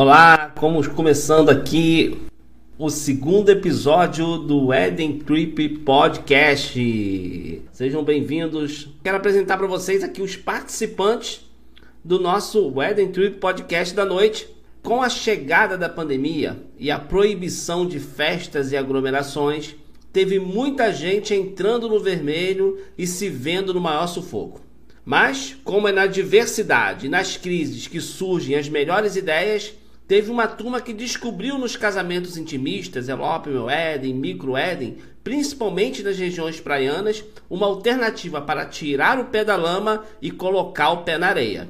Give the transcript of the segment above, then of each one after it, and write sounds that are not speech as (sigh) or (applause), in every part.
Olá, como começando aqui o segundo episódio do Eden Trip Podcast. Sejam bem-vindos. Quero apresentar para vocês aqui os participantes do nosso Eden Trip Podcast da noite. Com a chegada da pandemia e a proibição de festas e aglomerações, teve muita gente entrando no vermelho e se vendo no maior sufoco. Mas, como é na diversidade e nas crises que surgem as melhores ideias, Teve uma turma que descobriu nos casamentos intimistas, Meu Éden, Micro Éden, principalmente nas regiões praianas, uma alternativa para tirar o pé da lama e colocar o pé na areia.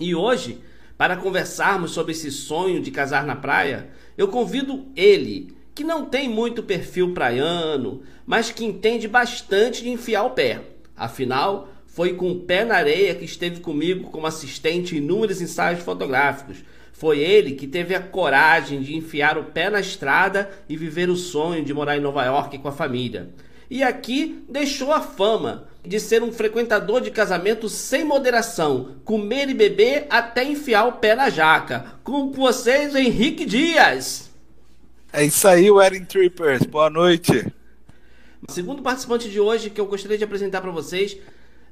E hoje, para conversarmos sobre esse sonho de casar na praia, eu convido ele, que não tem muito perfil praiano, mas que entende bastante de enfiar o pé. Afinal, foi com o pé na areia que esteve comigo como assistente em inúmeros ensaios fotográficos foi ele que teve a coragem de enfiar o pé na estrada e viver o sonho de morar em Nova York com a família. E aqui deixou a fama de ser um frequentador de casamento sem moderação, comer e beber até enfiar o pé na jaca. Com vocês, Henrique Dias. É isso aí, Wedding Trippers. Boa noite. Segundo participante de hoje que eu gostaria de apresentar para vocês,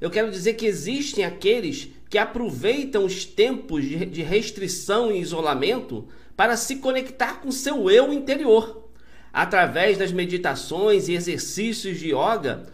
eu quero dizer que existem aqueles que aproveitam os tempos de restrição e isolamento para se conectar com seu eu interior, através das meditações e exercícios de yoga,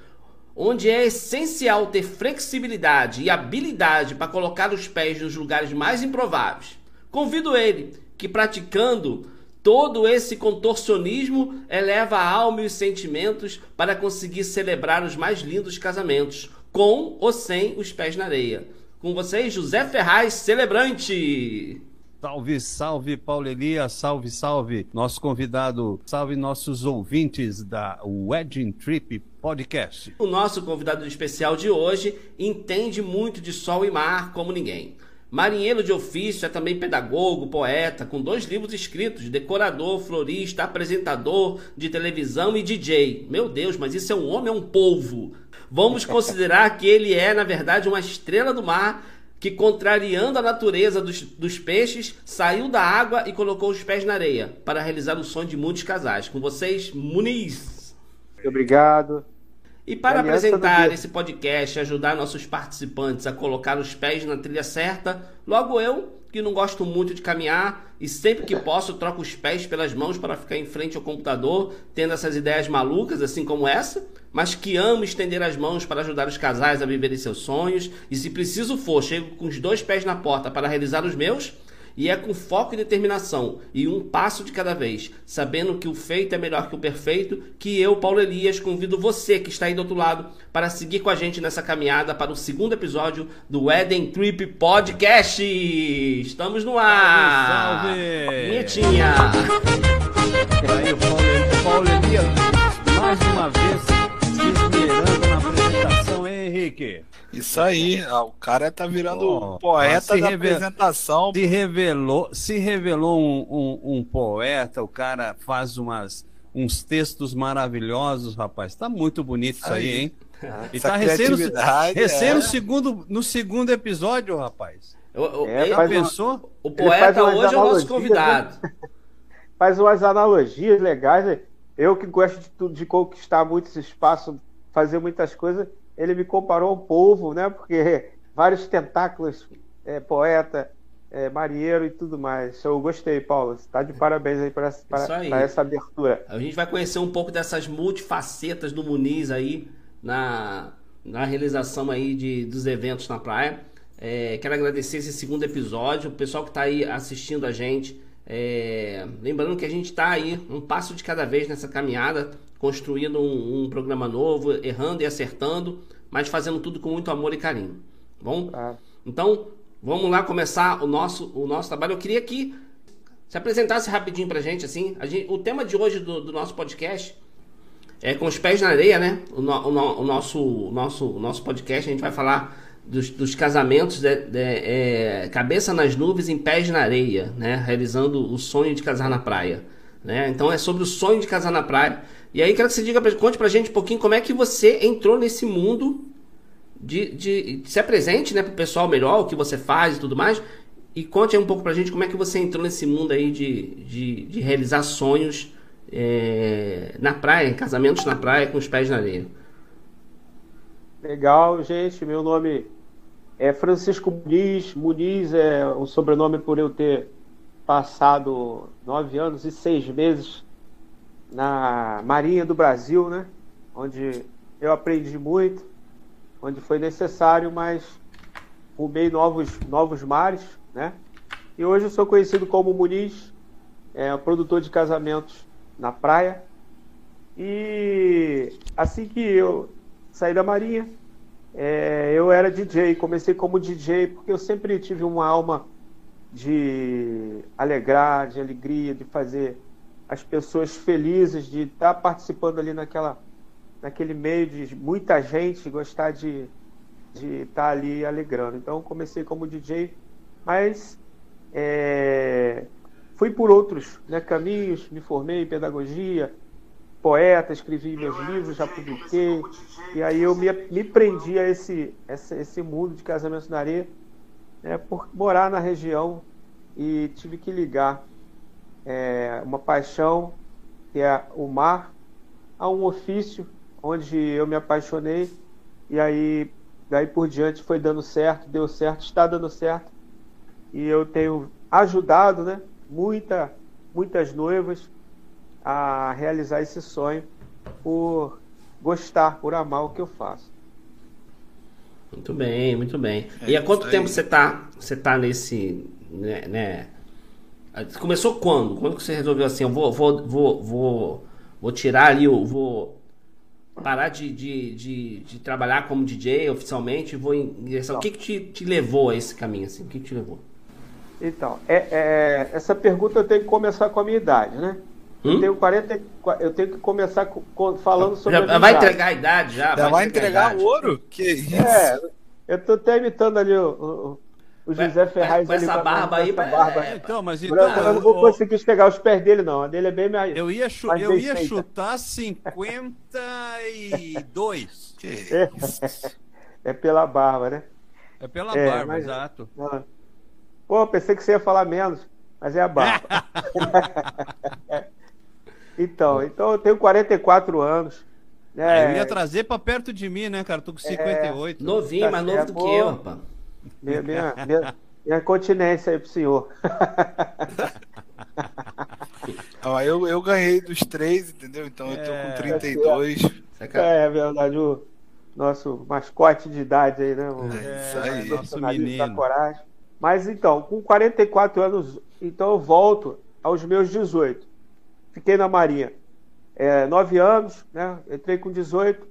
onde é essencial ter flexibilidade e habilidade para colocar os pés nos lugares mais improváveis. Convido ele que praticando todo esse contorcionismo eleva a alma e os sentimentos para conseguir celebrar os mais lindos casamentos, com ou sem os pés na areia. Com vocês, José Ferraz, celebrante. Salve, salve, Paulo Elias, salve, salve, nosso convidado, salve nossos ouvintes da Wedding Trip Podcast. O nosso convidado especial de hoje entende muito de sol e mar como ninguém. Marinheiro de ofício, é também pedagogo, poeta, com dois livros escritos, decorador, florista, apresentador de televisão e DJ. Meu Deus, mas isso é um homem, é um polvo. Vamos considerar que ele é, na verdade, uma estrela do mar que, contrariando a natureza dos, dos, peixes, saiu da água e colocou os pés na areia para realizar o sonho de muitos casais. Com vocês, Muniz. Muito obrigado. E para apresentar esse podcast e ajudar nossos participantes a colocar os pés na trilha certa, logo eu, que não gosto muito de caminhar e sempre que posso troco os pés pelas mãos para ficar em frente ao computador, tendo essas ideias malucas, assim como essa, mas que amo estender as mãos para ajudar os casais a viverem seus sonhos e, se preciso for, chego com os dois pés na porta para realizar os meus e é com foco e determinação e um passo de cada vez, sabendo que o feito é melhor que o perfeito, que eu, Paulo Elias, convido você que está aí do outro lado para seguir com a gente nessa caminhada para o segundo episódio do Eden Trip Podcast. Estamos no ar! Salve! salve. Vinhetinha! Aí, o Paulo, Paulo Elias, mais uma vez, se esmerando na apresentação, hein, Henrique? Isso aí, o cara tá virando oh, poeta da revel... apresentação. Se revelou, se revelou um, um, um, poeta, o cara faz umas, uns textos maravilhosos, rapaz. Tá muito bonito isso aí, aí hein? Ah, e tá recém, recém é. no, segundo, no segundo episódio, rapaz. é, ele pensou? O poeta hoje é o nosso convidado. Né? (laughs) faz umas analogias legais. Eu que gosto de, de conquistar muito esse espaço, fazer muitas coisas ele me comparou ao povo, né? Porque vários tentáculos, é, poeta, é, marinheiro e tudo mais. Eu gostei, Paulo. Está de parabéns aí para essa abertura. A gente vai conhecer um pouco dessas multifacetas do Muniz aí na, na realização aí de, dos eventos na praia. É, quero agradecer esse segundo episódio, o pessoal que está aí assistindo a gente. É, lembrando que a gente está aí um passo de cada vez nessa caminhada construindo um, um, programa novo, errando e acertando, mas fazendo tudo com muito amor e carinho. Tá bom? Ah. Então, vamos lá começar o nosso, o nosso trabalho. Eu queria que se apresentasse rapidinho pra gente, assim. Gente, o tema de hoje do, do nosso podcast é com os pés na areia, né? O, no, o, o nosso, o nosso, o nosso podcast a gente vai falar dos, dos casamentos de, de, é, cabeça nas nuvens em pés na areia, né? Realizando o sonho de casar na praia, né? Então é sobre o sonho de casar na praia. E aí quero que você diga, conte pra gente um pouquinho como é que você entrou nesse mundo de, de, de se apresente, né, pro pessoal melhor o que você faz e tudo mais. E conte aí um pouco pra gente como é que você entrou nesse mundo aí de, de, de realizar sonhos é, na praia, casamentos na praia com os pés na areia. Legal, gente. Meu nome é Francisco Muniz. Muniz é o sobrenome por eu ter passado nove anos e seis meses na Marinha do Brasil, né? Onde eu aprendi muito, onde foi necessário, mas rumei novos, novos mares, né? E hoje eu sou conhecido como Muniz, é, produtor de casamentos na praia. E assim que eu saí da Marinha, é, eu era DJ. Comecei como DJ porque eu sempre tive uma alma de alegrar, de alegria, de fazer as pessoas felizes, de estar participando ali naquela, naquele meio de muita gente, gostar de, de estar ali alegrando. Então comecei como DJ, mas é, fui por outros né, caminhos, me formei em pedagogia, poeta, escrevi meus livros, já publiquei, e aí eu me, me prendi a esse, esse, esse mundo de casamentos na areia, né, por morar na região e tive que ligar é, uma paixão, que é o mar, a um ofício onde eu me apaixonei, e aí daí por diante foi dando certo, deu certo, está dando certo, e eu tenho ajudado, né, muita, muitas noivas a realizar esse sonho por gostar, por amar o que eu faço. Muito bem, muito bem. É e há quanto tempo você está você tá nesse. Né, né, Começou quando? Quando que você resolveu assim? Eu vou, vou, vou, vou, vou tirar ali, eu vou parar de, de, de, de trabalhar como DJ oficialmente vou ingressar. O que, que te, te levou a esse caminho? Assim? O que, que te levou? Então, é, é, essa pergunta eu tenho que começar com a minha idade, né? Hum? Eu tenho 40, eu tenho que começar com, falando sobre já, a Vai idade. entregar a idade já. Já vai, vai entregar, o ouro? Que isso? É, eu tô até imitando ali o, o, o José Ferraz. Com essa barba aí, essa barba. É, então, mas então, eu não vou o, conseguir pegar os pés dele, não. A dele é bem mais. Eu ia, chu mais eu ia chutar 52. (laughs) que é, é pela barba, né? É pela é, barba, mas, exato. Não. Pô, pensei que você ia falar menos, mas é a barba. (laughs) então, então eu tenho 44 anos. Né? eu ia trazer para perto de mim, né, cara? Tô com 58. É, novinho, tá mais novo do que eu, rapaz. Minha, minha, minha, minha continência aí pro senhor. (laughs) ah, eu, eu ganhei dos três, entendeu? Então eu tô com 32. É, é, é verdade, o nosso mascote de idade aí, né? O, é, isso aí, nosso menino. coragem. Mas então, com 44 anos, então eu volto aos meus 18. Fiquei na Marinha é, 9 anos, né? Entrei com 18,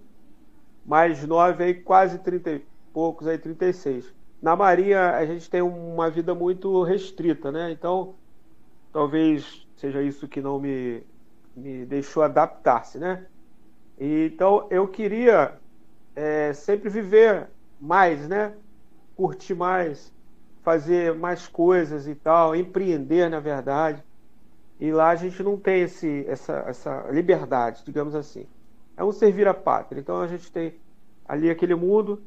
mais 9 aí, quase 30 e poucos, aí 36. Na Marinha a gente tem uma vida muito restrita, né? Então, talvez seja isso que não me, me deixou adaptar-se, né? E, então, eu queria é, sempre viver mais, né? Curtir mais, fazer mais coisas e tal, empreender, na verdade. E lá a gente não tem esse, essa, essa liberdade, digamos assim. É um servir a pátria. Então a gente tem ali aquele mundo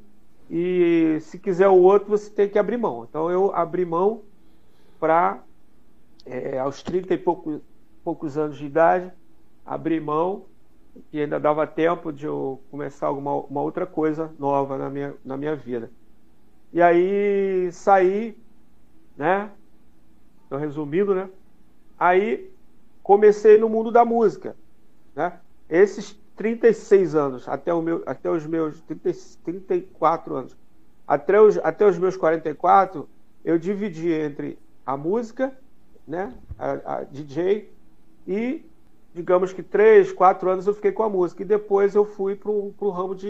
e se quiser o outro você tem que abrir mão. Então eu abri mão para, é, aos 30 e poucos, poucos anos de idade, abrir mão e ainda dava tempo de eu começar alguma uma outra coisa nova na minha, na minha vida. E aí saí, né? Então, resumindo, né? Aí comecei no mundo da música, né? Esses 36 anos, até, o meu, até os meus 30, 34 anos, até os, até os meus 44, eu dividi entre a música, né? A, a DJ e digamos que três, quatro anos eu fiquei com a música e depois eu fui para o ramo de,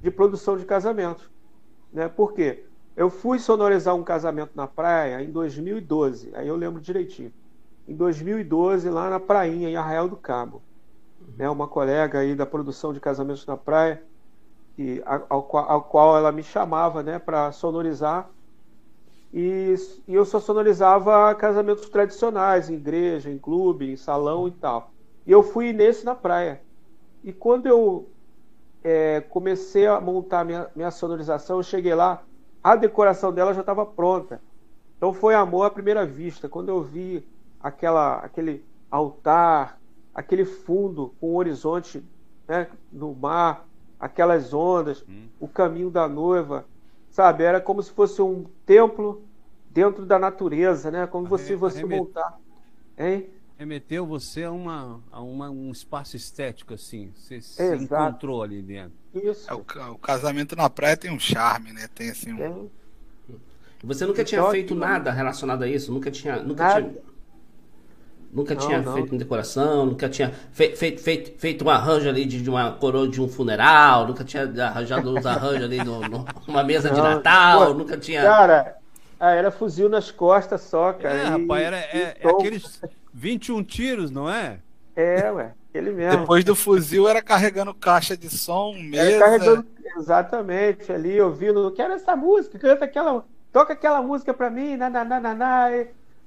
de produção de casamentos. Né? Por quê? Eu fui sonorizar um casamento na praia em 2012, aí eu lembro direitinho. Em 2012, lá na prainha, em Arraial do Cabo. Né, uma colega aí da produção de Casamentos na Praia, e, ao, qual ela me chamava né, para sonorizar. E, e, eu só sonorizava casamentos tradicionais, em igreja, em clube, em salão e tal. E eu fui nesse na praia. E quando eu é, comecei a montar minha, minha sonorização, eu cheguei lá, a decoração dela já estava pronta. Então foi amor à primeira vista. Quando eu vi aquela, aquele altar, aquele fundo com o horizonte né, no mar, aquelas ondas, hum. o caminho da noiva, sabe? Era como se fosse um templo dentro da natureza, né? Como você você montar, hein? Remeteu você a, uma, a uma, um espaço estético, assim. Você se encontrou ali dentro. Isso. É, o, o, casamento na praia tem um charme, né? Tem assim um... Você nunca tinha então, feito nada relacionado a isso? Nunca tinha. Nunca nada. tinha Nunca não, tinha não. feito uma decoração, nunca tinha feito, feito, feito, feito um arranjo ali de, de, uma coroa de um funeral, nunca tinha arranjado uns arranjos ali numa mesa não. de Natal, Pô, nunca tinha. Cara, ah, era fuzil nas costas só, cara. É, e, rapaz, era, é, é aqueles 21 tiros, não é? É, ué, aquele mesmo. Depois do fuzil era carregando caixa de som, mesa. Exatamente, ali ouvindo, quero essa música, canta aquela, toca aquela música pra mim, na, na, na, na, na.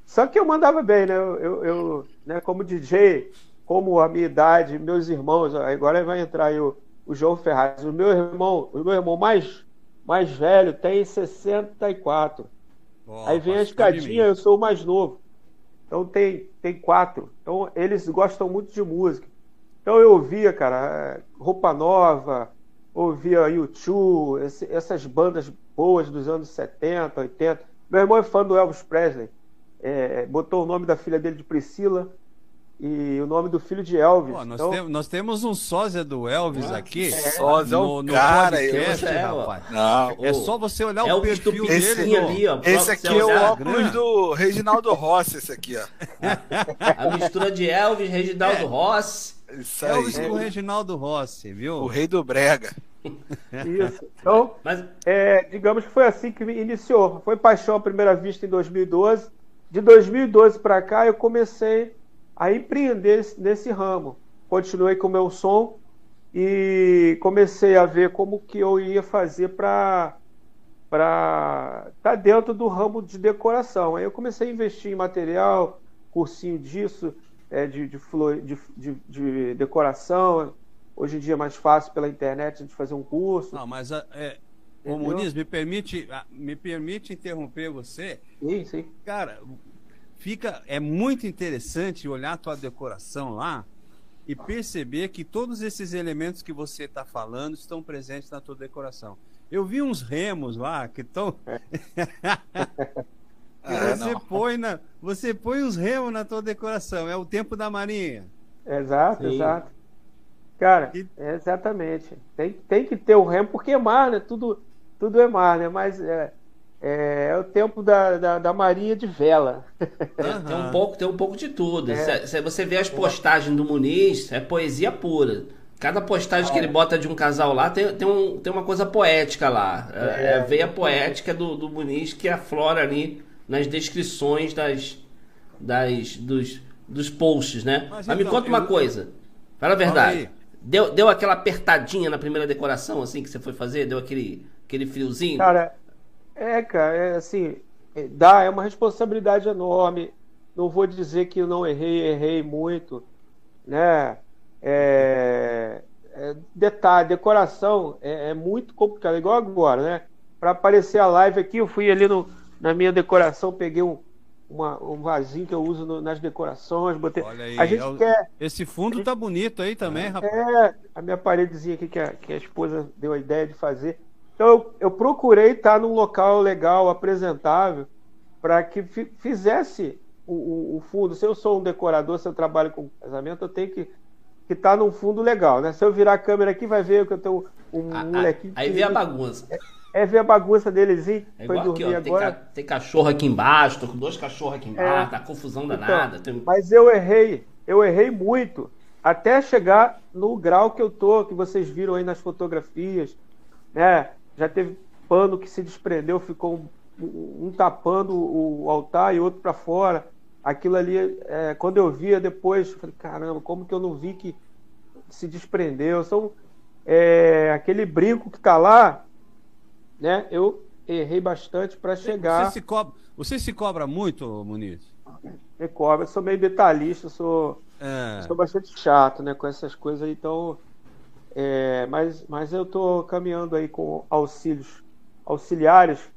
Só que eu mandava bem, né? Eu, eu, né, como DJ, como a minha idade, meus irmãos, agora vai entrar aí o, o João Ferraz. O meu irmão, o meu irmão mais, mais velho tem 64. Oh, aí vem a escadinha, eu sou o mais novo. Então tem, tem quatro. Então eles gostam muito de música. Então eu ouvia, cara, Roupa Nova, ouvia YouTube, essas bandas boas dos anos 70, 80. Meu irmão é fã do Elvis Presley é, botou o nome da filha dele de Priscila e o nome do filho de Elvis. Pô, nós, então... tem, nós, temos um sósia do Elvis ah, aqui. É, sósia no, no cara, podcast, é, rapaz. Não, é só você olhar o perfil esse, dele. Ali, ó, esse aqui é o óculos do Reginaldo Rossi, esse aqui, ó. (laughs) A mistura de Elvis, Reginaldo é. Rossi. Isso Elvis com Reginaldo Rossi, viu? O rei do brega. Isso. Então, Mas... é, digamos que foi assim que me iniciou. Foi paixão à primeira vista em 2012 de 2012 para cá, eu comecei a empreender nesse ramo. Continuei com o meu som e comecei a ver como que eu ia fazer para para estar tá dentro do ramo de decoração. Aí eu comecei a investir em material, cursinho disso, é, de, de, flor, de, de, de, decoração. Hoje em dia é mais fácil pela internet de fazer um curso. Não, mas é, Ô, Muniz, me permite, ah, me permite interromper você? Sim, sim. Cara, fica, é muito interessante olhar a tua decoração lá e perceber que todos esses elementos que você está falando estão presentes na tua decoração. Eu vi uns remos lá que estão. (laughs) É. você, põe na, você põe os remos na tua decoração. É o tempo da marinha. Exato, Sim. exato. Cara, e... exatamente. Tem, tem que ter o remo, porque é mar, né? Tudo, tudo é mar, né? Mas é, é, é o tempo da, da, da, Maria de Vela. Uhum. Tem, um pouco, tem um pouco de tudo. É. Se, você vê as postagens do Muniz, é poesia pura. Cada postagem que ele bota de um casal lá tem, tem, um, tem uma coisa poética lá. É, é a veia poética do, do Muniz que aflora ali nas descrições das, das, dos, dos posts, né? Mas, Mas me então, conta uma eu... coisa. Fala a verdade. Deu, deu aquela apertadinha na primeira decoração, assim, que você foi fazer? Deu aquele, aquele friozinho? Cara, é, cara, é assim, é, dá, é uma responsabilidade enorme. Não vou dizer que eu não errei, errei muito, né? É, é, detalhe, decoração é, é, muito complicado, igual agora, né? Para aparecer a live aqui, eu fui ali no, na minha decoração, peguei um, uma, um vasinho que eu uso no, nas decorações. Botei... Olha aí, a gente é quer. Esse fundo gente... tá bonito aí também, rapaz. É, a minha paredezinha aqui que a, que a esposa deu a ideia de fazer. Então eu, eu procurei estar num local legal, apresentável, para que fizesse o, o, o, fundo. Se eu sou um decorador, se eu trabalho com casamento, eu tenho que que tá num fundo legal, né? Se eu virar a câmera aqui, vai ver que eu tenho um, um molequinho. Aí vê a bagunça. É, é ver a bagunça deles e é foi dormir aqui, ó, agora. Tem, tem, cachorro aqui embaixo, tô com dois cachorros aqui embaixo, é. tá confusão então, danada. Então, tem... Mas eu errei, eu errei muito até chegar no grau que eu tô, que vocês viram aí nas fotografias, né? Já teve pano que se desprendeu, ficou um, um tapando o altar e outro para fora. Aquilo ali, é, quando eu via depois, eu falei, caramba, como que eu não vi que se desprendeu, são é, aquele brinco que está lá, né? Eu errei bastante para chegar. Você se, cobra, você se cobra muito, Muniz? Me cobra, sou meio detalhista, sou, é. sou bastante chato, né, com essas coisas, então. É, mas, mas eu estou caminhando aí com auxílios auxiliares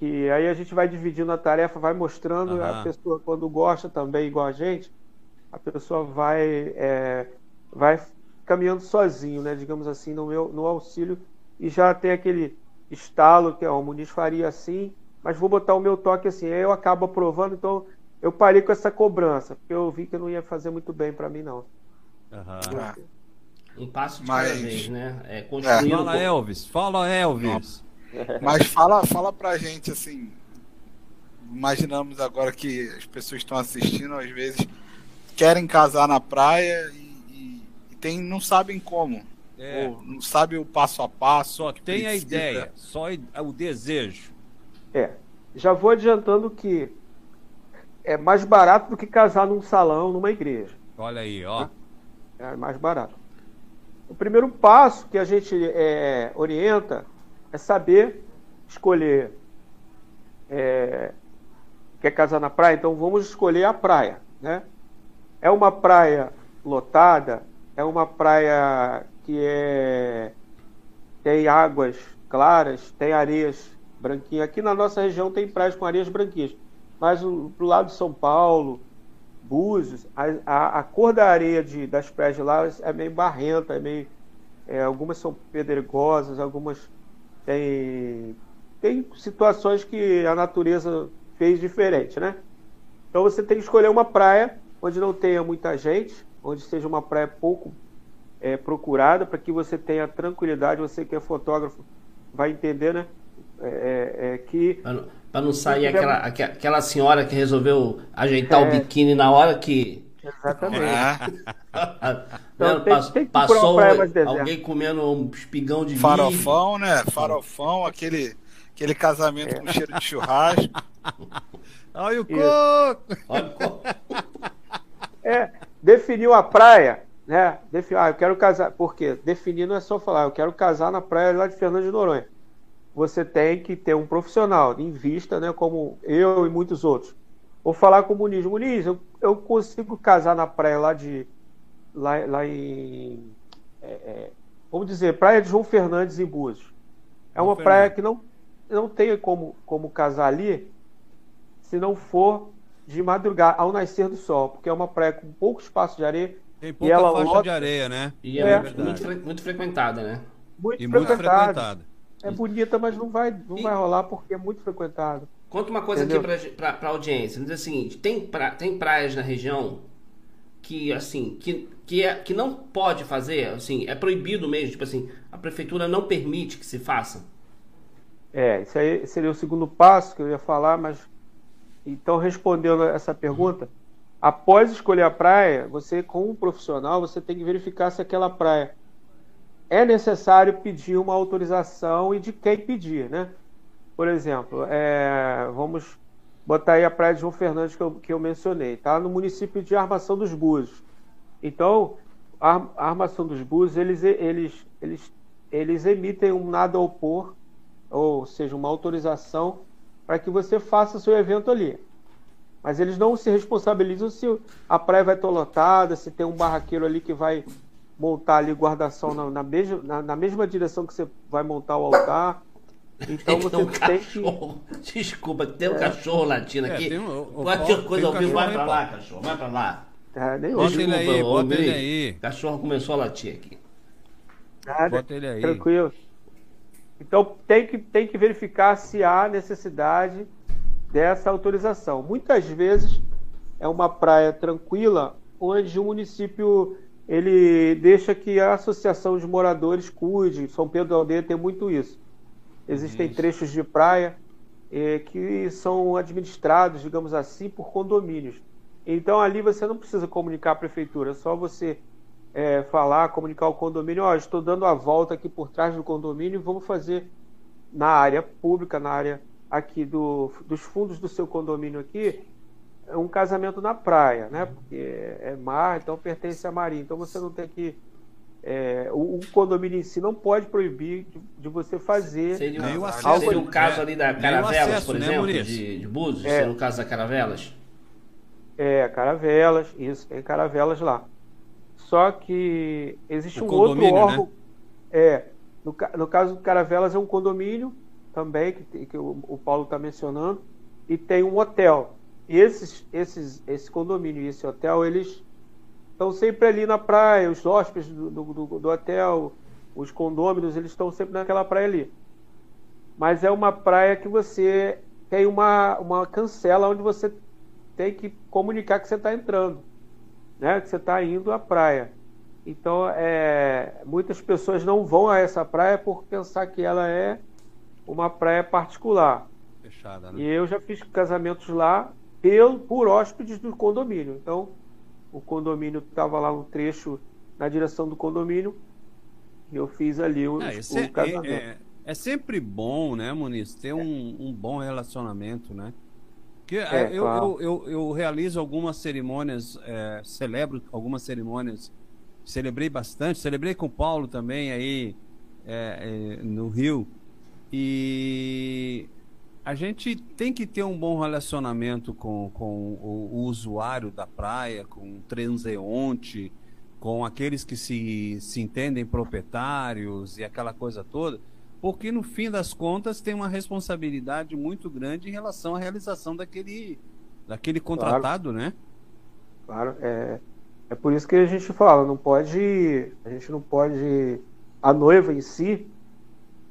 que aí a gente vai dividindo a tarefa, vai mostrando uhum. a pessoa quando gosta também igual a gente, a pessoa vai é, vai caminhando sozinho, né? Digamos assim, no meu no auxílio e já tem aquele estalo que ó, o Muniz faria assim, mas vou botar o meu toque assim. Aí eu acabo aprovando, então eu parei com essa cobrança, porque eu vi que não ia fazer muito bem para mim não. Uhum. Um passo de mas... cada vez, né? É, construindo... Fala Elvis, fala Elvis. Mas fala, fala pra gente assim. Imaginamos agora que as pessoas estão assistindo, às vezes querem casar na praia e, e, e tem, não sabem como. É. Ou não sabe o passo a passo. Só tem precisa. a ideia, só o desejo. É. Já vou adiantando que é mais barato do que casar num salão, numa igreja. Olha aí, ó. É mais barato. O primeiro passo que a gente é, orienta é saber escolher. É, quer casar na praia? Então vamos escolher a praia. Né? É uma praia lotada, é uma praia que é, tem águas claras, tem areias branquinhas. Aqui na nossa região tem praias com areias branquinhas, mas o, lado de São Paulo, Búzios, a, a, a, cor da areia de, das praias de lá é meio barrenta, é meio, é, algumas são pedregosas, algumas tem, tem situações que a natureza fez diferente, né? Então você tem que escolher uma praia onde não tenha muita gente, onde seja uma praia pouco é, procurada, para que você tenha tranquilidade, você que é fotógrafo vai entender, né? É, é, é que para não sair aquela, aquela senhora que resolveu ajeitar o é. biquíni na hora que Exatamente. É. (laughs) então, tem, tem que passou alguém comendo um espigão de Farofão, milho. né? Farofão, aquele, aquele casamento é. com cheiro de churrasco. (laughs) Olha o coco! Olha o coco! (laughs) É, definiu a praia, né? Defin... Ah, eu quero casar. Por quê? Definir não é só falar, eu quero casar na praia lá de Fernando de Noronha. Você tem que ter um profissional em vista, né? Como eu e muitos outros Vou falar com o Muniz. Muniz, eu, eu consigo casar na praia lá de. Lá, lá em. É, é, vamos dizer, Praia de João Fernandes em Búzios. É uma praia que não, não tem como, como casar ali se não for de madrugada, ao nascer do sol, porque é uma praia com pouco espaço de areia. Tem pouca e ela faixa lota... de areia, né? E é, é muito, fre... muito, frequentada, né? Muito, e frequentada. muito frequentada. É bonita, mas não vai, não e... vai rolar porque é muito frequentado. Conta uma coisa Entendeu? aqui pra, pra audiência. Diz assim, tem, pra, tem praias na região que, assim, que, que, é, que não pode fazer, assim, é proibido mesmo, tipo assim, a prefeitura não permite que se faça? É, isso aí seria o segundo passo que eu ia falar, mas então respondendo essa pergunta, após escolher a praia, você com um profissional, você tem que verificar se aquela praia é necessário pedir uma autorização e de quem pedir, né? Por exemplo, é, vamos botar aí a Praia de João Fernandes que eu, que eu mencionei, tá? No município de Armação dos Búzios. Então, a, Armação dos Búzios, eles, eles, eles, eles emitem um nada a opor, ou seja, uma autorização para que você faça seu evento ali. Mas eles não se responsabilizam se a praia vai estar lotada, se tem um barraqueiro ali que vai montar ali guardação na, na, mesma, na, na mesma direção que você vai montar o altar então você tem, um tem cachorro. que. Desculpa, tem um é. cachorro latindo é, aqui. É, tem um, Qualquer coisa ao vivo, vai pra lá, cachorro, vai pra lá. Ah, nem bota ele aí, bota ele aí. Cachorro começou a latir aqui. Nada, bota ele aí. Tranquilo. Então tem que, tem que verificar se há necessidade dessa autorização. Muitas vezes é uma praia tranquila onde o município ele deixa que a associação de moradores cuide. São Pedro da Aldeia tem muito isso. Existem Isso. trechos de praia é, que são administrados, digamos assim, por condomínios. Então ali você não precisa comunicar a prefeitura, é só você é, falar, comunicar ao condomínio, ó, oh, estou dando a volta aqui por trás do condomínio e vamos fazer na área pública, na área aqui do, dos fundos do seu condomínio aqui, um casamento na praia, né? Porque é mar, então pertence à marinha. Então você não tem que é, o, o, condomínio em si não pode proibir de, de você fazer. Seria, o, acesso, seria o caso ali da Caravelas, acesso, por né, exemplo, de, de Búzios? É, seria o caso da Caravelas? É, Caravelas, isso, tem Caravelas lá. Só que existe o um outro né? órgão. Né? É, no, no caso do Caravelas é um condomínio também, que, que o, o Paulo está mencionando, e tem um hotel. E esses, esses, esse condomínio e esse hotel, eles estão sempre ali na praia, os hóspedes do, do, do hotel, os condôminos, eles estão sempre naquela praia ali. Mas é uma praia que você tem uma, uma cancela onde você tem que comunicar que você está entrando, né? que você está indo à praia. Então, é, muitas pessoas não vão a essa praia por pensar que ela é uma praia particular. Fechada, né? E eu já fiz casamentos lá pelo, por hóspedes do condomínio. Então, o condomínio estava lá um trecho na direção do condomínio e eu fiz ali o, é, o é, casamento. É, é, é, sempre bom, né, Muniz, ter um, um bom relacionamento, né? Porque é, eu, claro. eu, eu, eu, realizo algumas cerimônias, é, celebro algumas cerimônias, celebrei bastante, celebrei com o Paulo também aí no Rio. E a gente tem que ter um bom relacionamento com, com o, o, usuário da praia, com o transeunte, com aqueles que se, se entendem proprietários e aquela coisa toda, porque no fim das contas tem uma responsabilidade muito grande em relação à realização daquele, daquele contratado, claro. né? Claro, é, é por isso que a gente fala, não pode, a gente não pode, a noiva em si,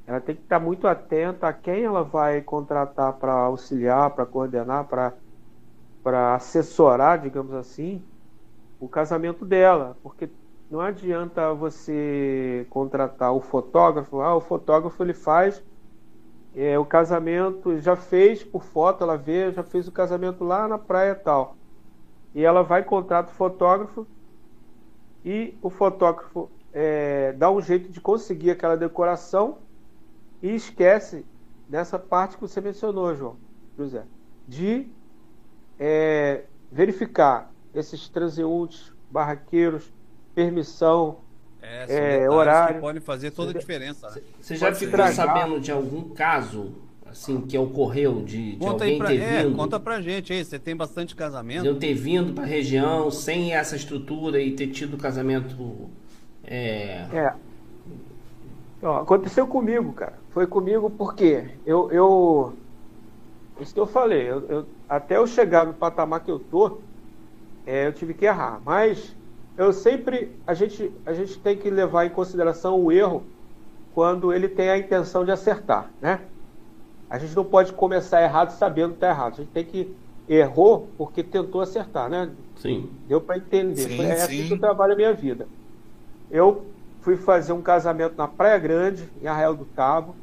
ela tem que estar muito atenta a quem ela vai contratar para auxiliar, para coordenar, para assessorar, digamos assim, o casamento dela. Porque não adianta você contratar o fotógrafo, ah, o fotógrafo ele faz é, o casamento, já fez por foto, ela vê, já fez o casamento lá na praia tal. E ela vai contrata o fotógrafo e o fotógrafo é, dá um jeito de conseguir aquela decoração e esquece dessa parte que você mencionou, João, José, de é, verificar esses transeuntes, barraqueiros, permissão, é, é horário. Que podem fazer toda a diferença. Né? Você já ficou sabendo de algum caso assim que ocorreu de, de alguém pra, ter é, vindo? Conta pra gente aí, você tem bastante casamento. De eu ter vindo pra região sem essa estrutura e ter tido casamento. É... é. Ó, aconteceu comigo, cara. Foi comigo porque eu, eu isso que eu falei, eu, eu, até eu chegar no patamar que eu tô, é, eu tive que errar. Mas eu sempre, a gente, a gente tem que levar em consideração o erro quando ele tem a intenção de acertar, né? A gente não pode começar errado sabendo que está errado. A gente tem que errou porque tentou acertar, né? Sim. Deu para entender. Sim, é assim que eu trabalho a minha vida. Eu fui fazer um casamento na Praia Grande, em Arraial do Cabo.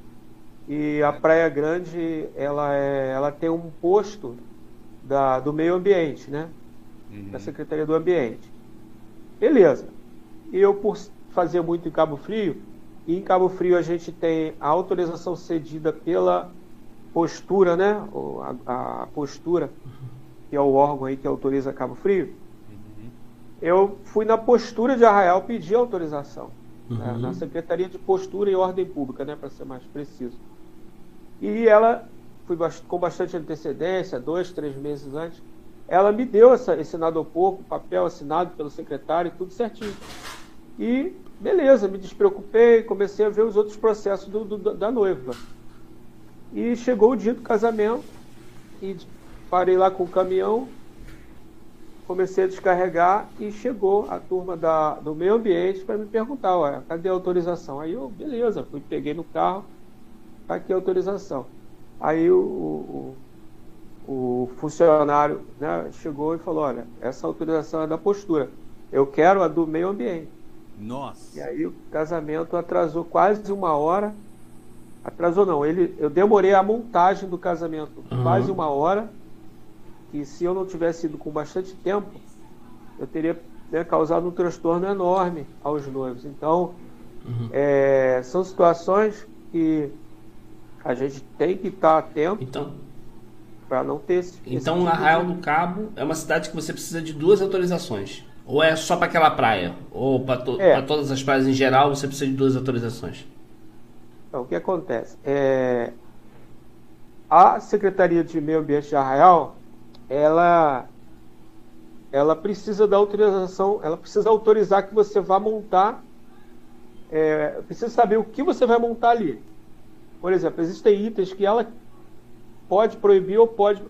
E a Praia Grande, ela, é, ela tem um posto da, do meio ambiente, né? Uhum. Da Secretaria do Ambiente. Beleza. E eu, por fazer muito em Cabo Frio, e em Cabo Frio a gente tem a autorização cedida pela postura, né? A, a postura, que é o órgão aí que autoriza Cabo Frio. Uhum. Eu fui na postura de Arraial pedir autorização né, uhum. na Secretaria de Postura e Ordem Pública, né, para ser mais preciso. E ela, fui com bastante antecedência, dois, três meses antes, ela me deu essa, esse porco, papel assinado pelo secretário, tudo certinho. E beleza, me despreocupei, comecei a ver os outros processos do, do, da noiva. E chegou o dia do casamento, e parei lá com o caminhão, comecei a descarregar e chegou a turma da, do meio ambiente para me perguntar, ué, cadê a autorização? Aí eu, beleza, fui, peguei no carro, aqui a autorização. Aí o, o, o funcionário né, chegou e falou, olha, essa autorização é da postura, eu quero a do meio ambiente. Nossa! E aí o casamento atrasou quase uma hora, atrasou não, ele, eu demorei a montagem do casamento uhum. quase uma hora, que se eu não tivesse ido com bastante tempo, eu teria né, causado um transtorno enorme aos noivos. Então, uhum. é, são situações que a gente tem que estar atento então, para não ter esse. Então, esse tipo Arraial do Cabo é uma cidade que você precisa de duas autorizações. Ou é só para aquela praia? Ou para to é. todas as praias em geral você precisa de duas autorizações? Então, o que acontece? É... A Secretaria de Meio Ambiente de Arraial, ela, ela precisa da autorização, ela precisa autorizar que você vá montar, é... precisa saber o que você vai montar ali. Por exemplo, existem itens que ela pode proibir ou pode,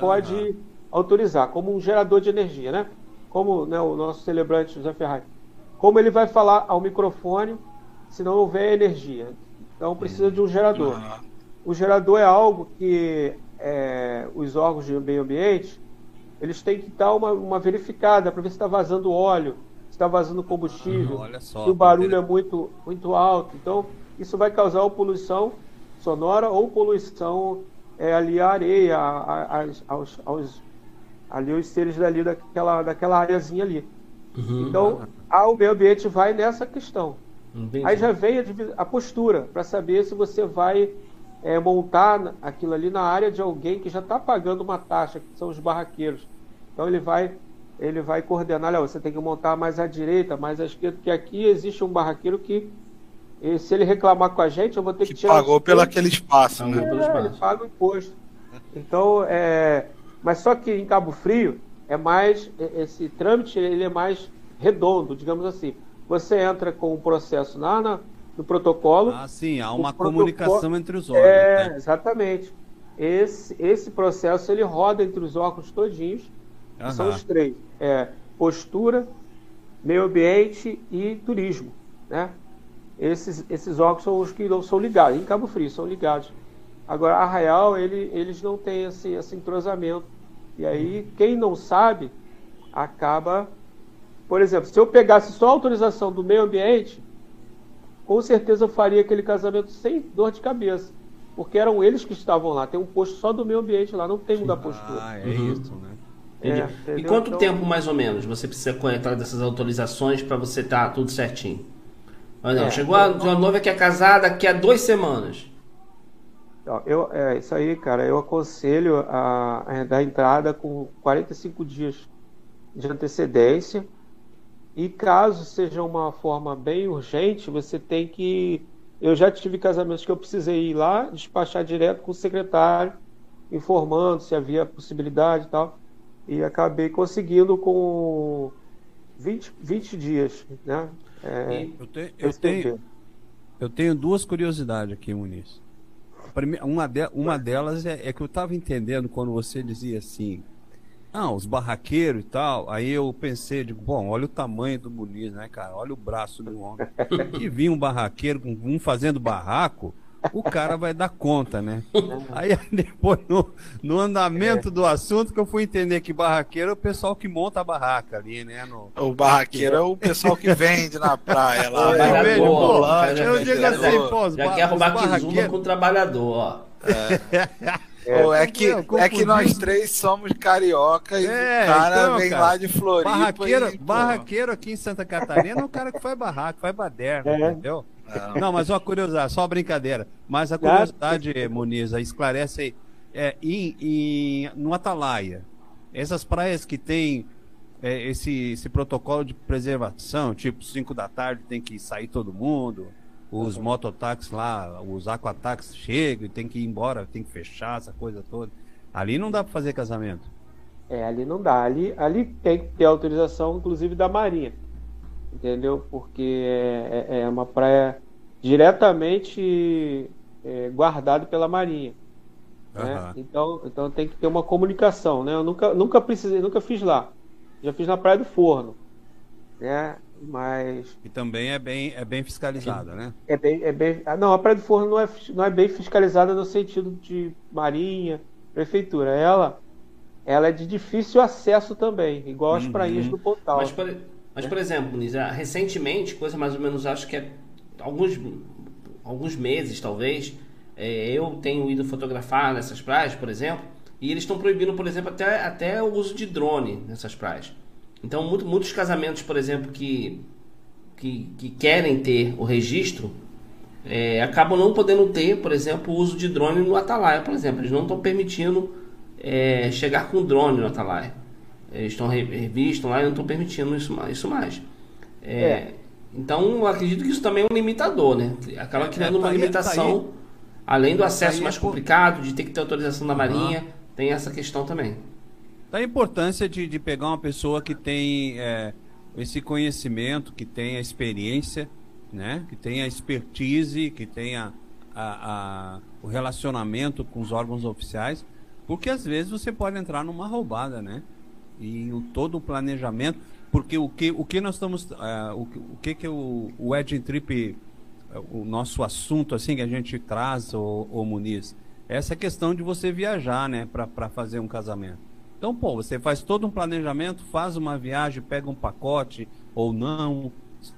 pode uhum. autorizar, como um gerador de energia, né? como né, o nosso celebrante José Ferrari, como ele vai falar ao microfone se não houver energia. Então precisa de um gerador. O gerador é algo que é, os órgãos de meio ambiente eles têm que dar uma, uma verificada para ver se está vazando óleo, se está vazando combustível, só, se o barulho é muito, muito alto. Então isso vai causar ou poluição sonora ou poluição é, ali à areia, a, a, aos, aos ali os seres dali daquela, daquela areazinha ali. Uhum. Então, a, o meio ambiente vai nessa questão. Entendi. Aí já vem a, a postura, para saber se você vai é, montar aquilo ali na área de alguém que já está pagando uma taxa, que são os barraqueiros. Então ele vai ele vai coordenar, olha, você tem que montar mais à direita, mais à esquerda, porque aqui existe um barraqueiro que se ele reclamar com a gente, eu vou ter que, que tirar. Pagou pelo aquele espaço, né? É, ele paga o imposto. Então, é, mas só que em Cabo Frio é mais esse trâmite ele é mais redondo, digamos assim. Você entra com o processo lá na, no protocolo. Ah, sim, há uma comunicação entre os órgãos. É, né? exatamente. Esse, esse processo ele roda entre os órgãos todinhos, uhum. são os três: é, postura, meio ambiente e turismo, né? Esses, esses órgãos são os que não são ligados. Em Cabo Frio são ligados Agora, Arraial, ele, eles não têm esse, esse entrosamento. E aí, quem não sabe, acaba. Por exemplo, se eu pegasse só a autorização do meio ambiente, com certeza eu faria aquele casamento sem dor de cabeça. Porque eram eles que estavam lá. Tem um posto só do meio ambiente lá, não tem um da postura. Ah, é uhum. isso, né? É, e quanto então... tempo, mais ou menos, você precisa coletar dessas autorizações para você estar tá tudo certinho? Olha, não, é, chegou a, a noiva que é casada daqui a duas semanas. Eu, é isso aí, cara. Eu aconselho a, a dar entrada com 45 dias de antecedência. E caso seja uma forma bem urgente, você tem que. Eu já tive casamentos que eu precisei ir lá, despachar direto com o secretário, informando se havia possibilidade e tal. E acabei conseguindo com 20, 20 dias. Né? É, eu, te, eu, tenho, eu tenho duas curiosidades aqui, Muniz. Uma, de, uma delas é, é que eu estava entendendo quando você dizia assim, ah, os barraqueiros e tal. Aí eu pensei, digo, bom, olha o tamanho do Muniz, né, cara? Olha o braço do homem. Que (laughs) vinha um barraqueiro com um fazendo barraco, o cara vai dar conta, né? Aí (laughs) depois, no, no andamento do assunto, que eu fui entender que barraqueiro é o pessoal que monta a barraca ali, né? No... O barraqueiro é o pessoal que vende na praia lá. É, né? eu digo assim, pô, Já quer arrumar barraqueiro... com o trabalhador, ó. É. É, Pô, é, que, é que nós três somos carioca e é, o cara então, vem cara, lá de Floripa. Barraqueiro, e, barraqueiro aqui em Santa Catarina é o cara que faz barraco, faz baderna, é. entendeu? Não. não, mas uma curiosidade, só brincadeira. Mas a curiosidade, Muniz, esclarece aí. É, em, em, no Atalaia, essas praias que tem é, esse, esse protocolo de preservação, tipo 5 da tarde tem que sair todo mundo, os uhum. mototáxis lá, os aquataxis chegam e tem que ir embora, tem que fechar essa coisa toda. Ali não dá para fazer casamento. É, ali não dá. Ali, ali tem que ter autorização, inclusive, da Marinha entendeu? Porque é, é, é uma praia diretamente é, guardada pela Marinha. Uhum. Né? Então, então tem que ter uma comunicação, né? Eu nunca, nunca precisei, nunca fiz lá. Já fiz na Praia do Forno, né? Mas e também é bem é bem fiscalizada, né? É bem, é bem. Ah, não, a Praia do Forno não é não é bem fiscalizada no sentido de Marinha, prefeitura. Ela ela é de difícil acesso também, igual as uhum. prainhas do Pontal. Mas, mas, por exemplo, Muniz, ah, recentemente, coisa mais ou menos, acho que é alguns, alguns meses, talvez, é, eu tenho ido fotografar nessas praias, por exemplo, e eles estão proibindo, por exemplo, até, até o uso de drone nessas praias. Então, muito, muitos casamentos, por exemplo, que, que, que querem ter o registro, é, acabam não podendo ter, por exemplo, o uso de drone no Atalaia, por exemplo. Eles não estão permitindo é, chegar com drone no Atalaia. Eles estão revistam lá e não estão permitindo isso, isso mais. É, é. Então, eu acredito que isso também é um limitador, né? Acaba criando é, uma tá limitação, tá além do acesso tá mais complicado, de ter que ter autorização da Marinha, uhum. tem essa questão também. Da importância de, de pegar uma pessoa que tem é, esse conhecimento, que tem a experiência, né? que tem a expertise, que tenha a, a, o relacionamento com os órgãos oficiais, porque às vezes você pode entrar numa roubada, né? E o, todo o planejamento, porque o que, o que nós estamos, uh, o, o que que o, o Ed Trip, uh, o nosso assunto assim que a gente traz, o, o Muniz, essa questão de você viajar, né, para fazer um casamento. Então, pô, você faz todo um planejamento, faz uma viagem, pega um pacote ou não,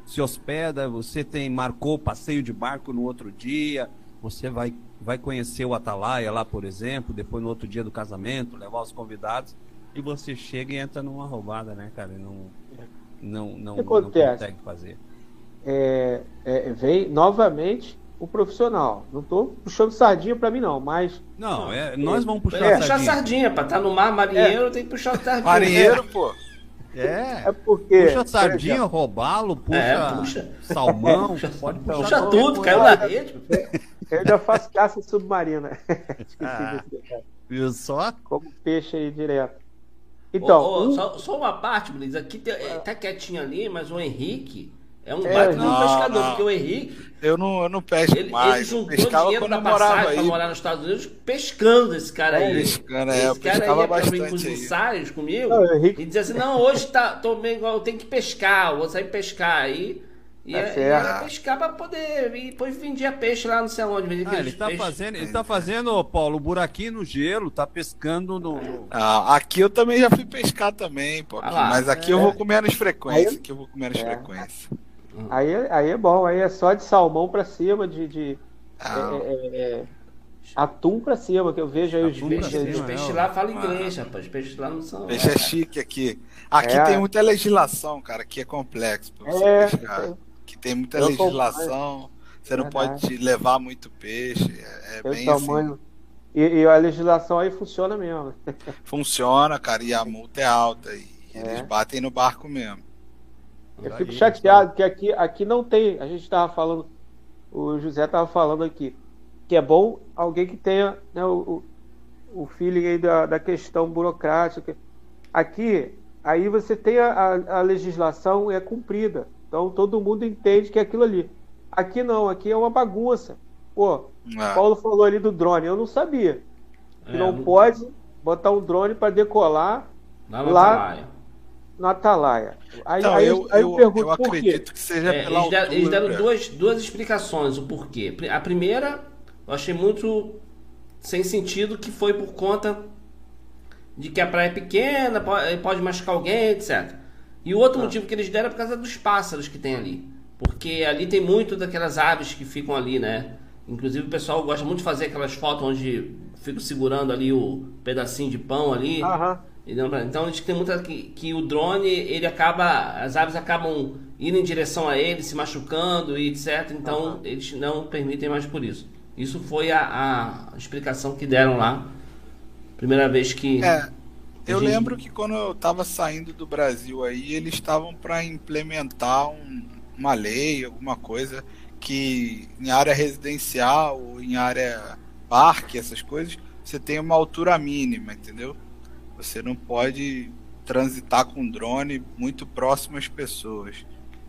se hospeda, você tem marcou passeio de barco no outro dia, você vai, vai conhecer o Atalaia lá, por exemplo, depois no outro dia do casamento, levar os convidados, e você chega e entra numa roubada, né, cara? Não, não, não, não consegue fazer. É, é, vem novamente o profissional. Não estou puxando sardinha para mim, não, mas. Não, é, nós vamos puxar é, sardinha. puxar sardinha, para estar tá no mar marinheiro, é. tem que puxar sardinha. Marinheiro, pô. É. É porque. Puxa sardinha, roubá-lo, puxa, é, puxa, salmão, (laughs) puxa, pode puxar. Puxa tudo, caiu na rede. Eu já faço caça submarina. (laughs) Esqueci ah, Viu só? Como peixe aí direto. Então. Oh, oh, um... só, só, uma parte, Luiz. Aqui tem, tá quietinho ali, mas o Henrique. É um é, baita não, pescador, não. porque o Henrique. Eu não, eu não pesco ele, mais. Ele juntou pescava dinheiro da passagem para morar nos Estados Unidos pescando esse cara aí. Pescando, é, esse cara aí ia vir com os ensaios comigo não, Henrique... e dizia assim: não, hoje tá, tô meio igual, eu tenho que pescar, vou sair pescar. Aí ia, é ia pescar para poder. E depois vendia peixe lá, não sei onde. Vendia ah, ele tá fazendo, ele tá fazendo, Paulo, buraquinho no gelo, tá pescando no. Ah, aqui eu também já fui pescar também, pô. Ah, mas aqui é. eu vou com menos frequência. Aqui eu vou com menos é. frequência. Aí, aí é bom, aí é só de salmão pra cima, de, de ah. é, é, é atum pra cima, que eu vejo aí os peixes. Os peixes lá falam inglês, rapaz. Os peixes lá não são. Peixe é chique aqui. Aqui é. tem muita legislação, cara, que é complexo pra você é, pescar. Tem muita eu legislação. Você não pode levar muito peixe. É, é bem tamanho. assim. E, e, a legislação aí funciona mesmo. (laughs) Funciona, cara, e a multa é alta. E eles batem no barco mesmo. Eu fico chateado que aqui, aqui não tem. A gente estava falando, o José estava falando aqui, que é bom alguém que tenha né, o, o feeling aí da, da questão burocrática. Aqui, aí você tem a, a legislação é cumprida. Então todo mundo entende que é aquilo ali. Aqui não, aqui é uma bagunça. Pô, ah. Paulo falou ali do drone, eu não sabia. Que é, não, não pode botar um drone para decolar lá no Atalaia. Aí, então, aí, eu, aí eu, eu, pergunto eu acredito que seja é, pela eles, deram, eles deram duas, duas explicações o porquê. A primeira, eu achei muito sem sentido, que foi por conta de que a praia é pequena, pode, pode machucar alguém, etc. E o outro ah. motivo que eles deram é por causa dos pássaros que tem ali. Porque ali tem muito daquelas aves que ficam ali, né? Inclusive o pessoal gosta muito de fazer aquelas fotos onde fico segurando ali o pedacinho de pão ali. Aham. Então a gente tem muita que, que o drone ele acaba, as aves acabam indo em direção a ele, se machucando e etc. Então uhum. eles não permitem mais por isso. Isso foi a, a explicação que deram lá, primeira vez que. É, eu gente... lembro que quando eu estava saindo do Brasil aí eles estavam para implementar um, uma lei, alguma coisa que em área residencial ou em área parque, essas coisas, você tem uma altura mínima, entendeu? Você não pode transitar com drone muito próximo às pessoas.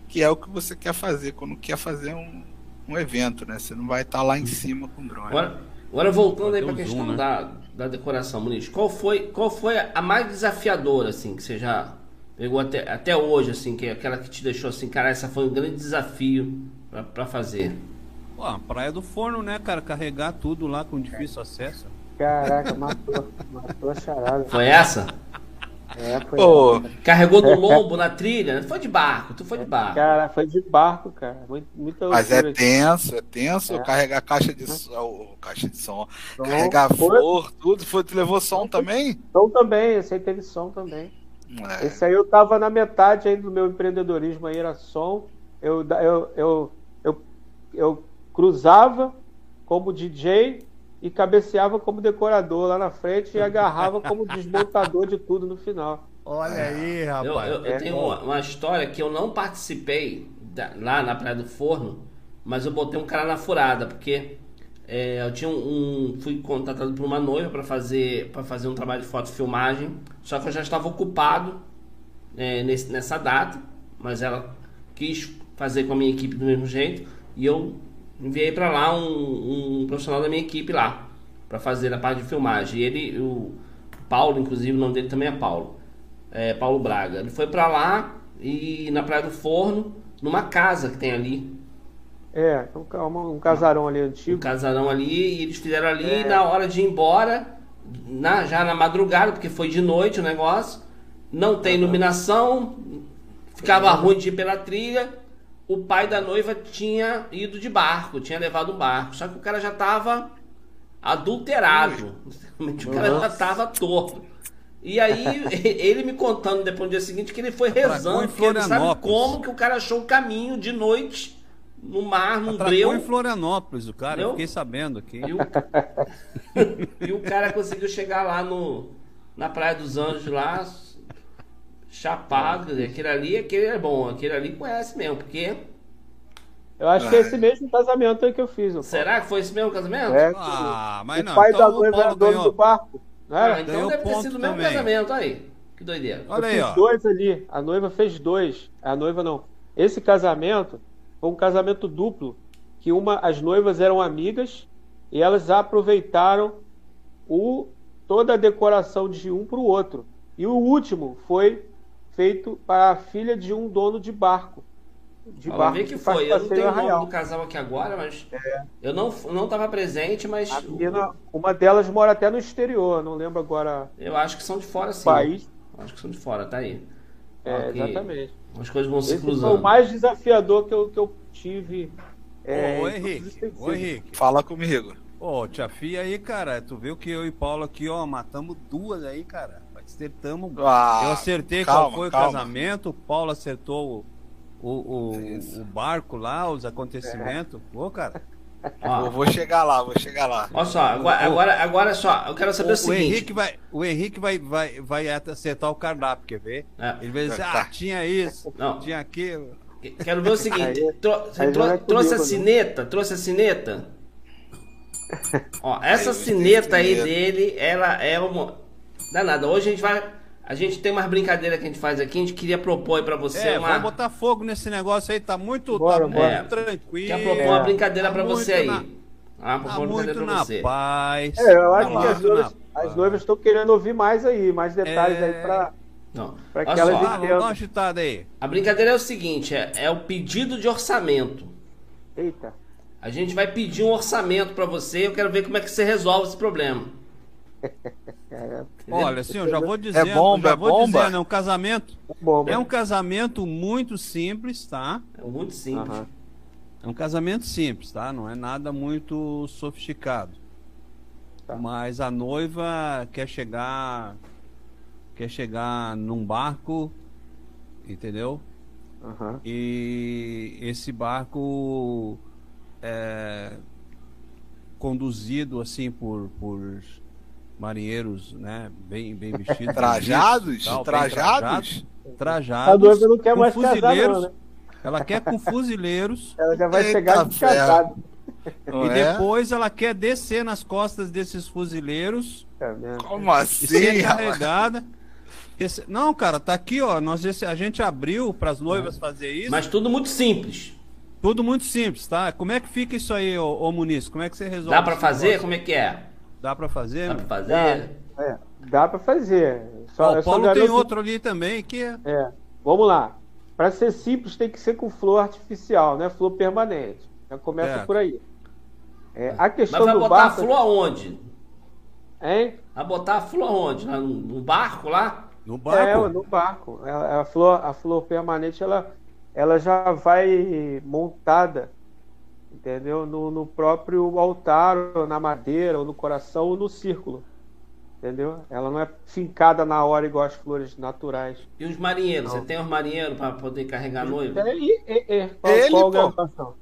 Que é o que você quer fazer quando quer fazer um, um evento, né? Você não vai estar lá em cima com drone. Agora, agora voltando aí para a questão zoom, né? da, da decoração, Muniz, qual foi, qual foi a mais desafiadora, assim, que você já pegou até, até hoje, assim, que é aquela que te deixou assim, cara, essa foi um grande desafio para fazer? Pô, a Praia do Forno, né, cara? Carregar tudo lá com difícil acesso. Caraca, matou, matou a charada. Foi essa? É, foi. Oh. Carregou no (laughs) lombo na trilha? Foi de barco, tu foi de barco. Cara, foi de barco, cara. Muito, muita Mas é tenso, é tenso é. carregar caixa de som, caixa de som, som carregar flor, tudo. Foi, tu levou som também? Som também, esse aí teve som também. É. Esse aí eu tava na metade aí do meu empreendedorismo aí, era som. Eu, eu, eu, eu, eu cruzava como DJ e cabeceava como decorador lá na frente e agarrava como desmontador de tudo no final. Olha aí, rapaz. Eu, eu, eu tenho uma, uma, história que eu não participei da, lá na Praia do Forno, mas eu botei um cara na furada, porque é, eu tinha um, um, fui contratado por uma noiva para fazer para fazer um trabalho de fotofilmagem, só que eu já estava ocupado é, nesse, nessa data, mas ela quis fazer com a minha equipe do mesmo jeito e eu enviei para lá um, um, profissional da minha equipe lá para fazer a parte de filmagem. Ele, o Paulo, inclusive, o nome dele também é Paulo, é Paulo Braga. Ele foi para lá e na Praia do Forno, numa casa que tem ali. É, um, um casarão ali antigo. Um casarão ali, e eles fizeram ali é. na hora de ir embora, na, já na madrugada, porque foi de noite o negócio, não tem iluminação, ficava ruim de ir pela trilha o pai da noiva tinha ido de barco, tinha levado um barco. Só que o cara já estava adulterado. O cara já estava torto. E aí, (laughs) ele me contando depois no dia seguinte que ele foi rezando, porque ele sabe como que o cara achou o caminho de noite no mar, num Atracou breu. em Florianópolis, o cara, eu fiquei sabendo aqui. E o... (laughs) e o cara conseguiu chegar lá no, na Praia dos Anjos, lá, chapado, quer dizer, aquele ali, aquele é bom, aquele ali conhece mesmo, porque. Eu acho que é esse mesmo casamento aí que eu fiz. Será que foi esse mesmo casamento? É, ah, mas o não. pai então da noiva era dono do barco. Não era? Ah, então deve ter sido o mesmo casamento aí. Que doideira. Olha eu aí, fiz ó. dois ali. A noiva fez dois. A noiva não. Esse casamento foi um casamento duplo. Que uma, as noivas eram amigas e elas aproveitaram o, toda a decoração de um para o outro. E o último foi feito para a filha de um dono de barco. De Ó, barco que, que foi. Eu não tenho o nome do casal aqui agora, mas é. eu não não estava presente, mas a menina, uma delas mora até no exterior, não lembro agora. Eu acho que são de fora, sim. País. Acho que são de fora, tá aí. É, exatamente. As coisas vão se cruzando. Foi o mais desafiador que eu, que eu tive. É, ô, Henrique, ô, Henrique. Fala comigo. Ô, tia Fia aí, cara, tu viu que eu e Paulo aqui, ó, matamos duas aí, cara. Acertamos. Ah, eu acertei calma, qual foi calma. o casamento, o Paulo acertou o, o, o, o barco lá, os acontecimentos. É. Ô, cara. (laughs) Ó, vou chegar lá, vou chegar lá. Olha só, agora, agora, agora só, eu quero saber o, o seguinte. Henrique vai, o Henrique vai, vai, vai acertar o cardápio, quer ver? É. Ele vai dizer, tá. ah, tinha isso, Não. tinha aquilo. Quero ver o seguinte, aí, tro aí tro trouxe a sineta, né? trouxe a sineta? Ó, essa aí, sineta aí dele, ela é uma Dá nada. Hoje a gente vai. A gente tem umas brincadeiras que a gente faz aqui, a gente queria propor para você é, uma. Vamos botar fogo nesse negócio aí, tá muito, bora, tá bora. muito tranquilo. Quer propor uma brincadeira tá para você aí. Na... Ah, tá muito na você. paz. É, eu acho tá que as noivas, as noivas estão querendo ouvir mais aí, mais detalhes é... aí para não. Pra que elas só, dá uma chutada aí. A brincadeira é o seguinte: é, é, o pedido de orçamento. Eita. A gente vai pedir um orçamento para você. Eu quero ver como é que você resolve esse problema. (laughs) Olha, assim, eu já vou dizer, é bomba, já vou é bomba. Dizendo, é um casamento, bomba. é um casamento muito simples, tá? É muito simples. Uhum. É um casamento simples, tá? Não é nada muito sofisticado. Tá. Mas a noiva quer chegar, quer chegar num barco, entendeu? Uhum. E esse barco é conduzido assim por, por marinheiros, né, bem, bem vestidos. (laughs) trajados? Tal, trajados? Trajados. A noiva não quer mais fuzileiros. Casar, não, né? Ela quer com fuzileiros. (laughs) ela já vai Eita chegar de casado. E é? depois ela quer descer nas costas desses fuzileiros. É Como assim? Ser carregada. Esse... Não, cara, tá aqui, ó. Nós, esse... a gente abriu para as noivas fazer isso. Mas tudo muito simples. Tudo muito simples, tá? Como é que fica isso aí, ô, ô Muniz? Como é que você resolve? Dá para fazer? Negócio? Como é que é? Dá para fazer? Dá para fazer? Dá, é, dá para fazer. Só, o Paulo garoto... tem outro ali também que é. é. Vamos lá. Para ser simples tem que ser com flor artificial, né? Flor permanente. Já começa é. por aí. É, a questão Mas vai do botar barco... a flor aonde? Hein? Vai botar a flor aonde? No barco lá? No barco? É, no barco. A, a, flor, a flor permanente ela, ela já vai montada entendeu? No, no próprio altar, ou na madeira, ou no coração, ou no círculo. Entendeu? Ela não é fincada na hora igual as flores naturais. E os marinheiros? Não. Você tem os marinheiros para poder carregar a noiva? É, é, é. Qual, Ele, qual gravação?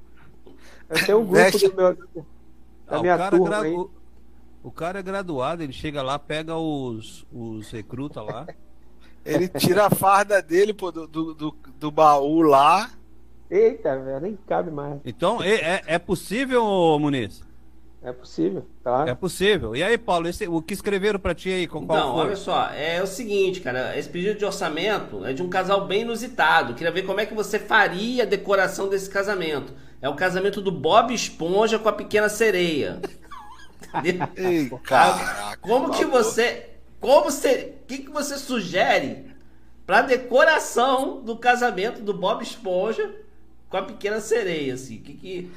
Eu tenho um grupo do meu, da ah, minha o turma aí. O, o, cara é graduado, ele chega lá, pega os, os recrutas lá. (laughs) Ele tira a farda dele pô, do, do, do, do baú lá. Eita, velho, nem cabe mais. Então, é, é, é possível, Muniz? É possível, tá? É possível. E aí, Paulo, esse, o que escreveram para ti aí? Com qual Não, foi? olha só, é o seguinte, cara, esse pedido de orçamento é de um casal bem inusitado. Queria ver como é que você faria a decoração desse casamento. É o casamento do Bob Esponja com a pequena sereia. (laughs) Ei, caraca. Como que você, como você, o que que você sugere para decoração do casamento do Bob Esponja com a pequena sereia, assim? Que que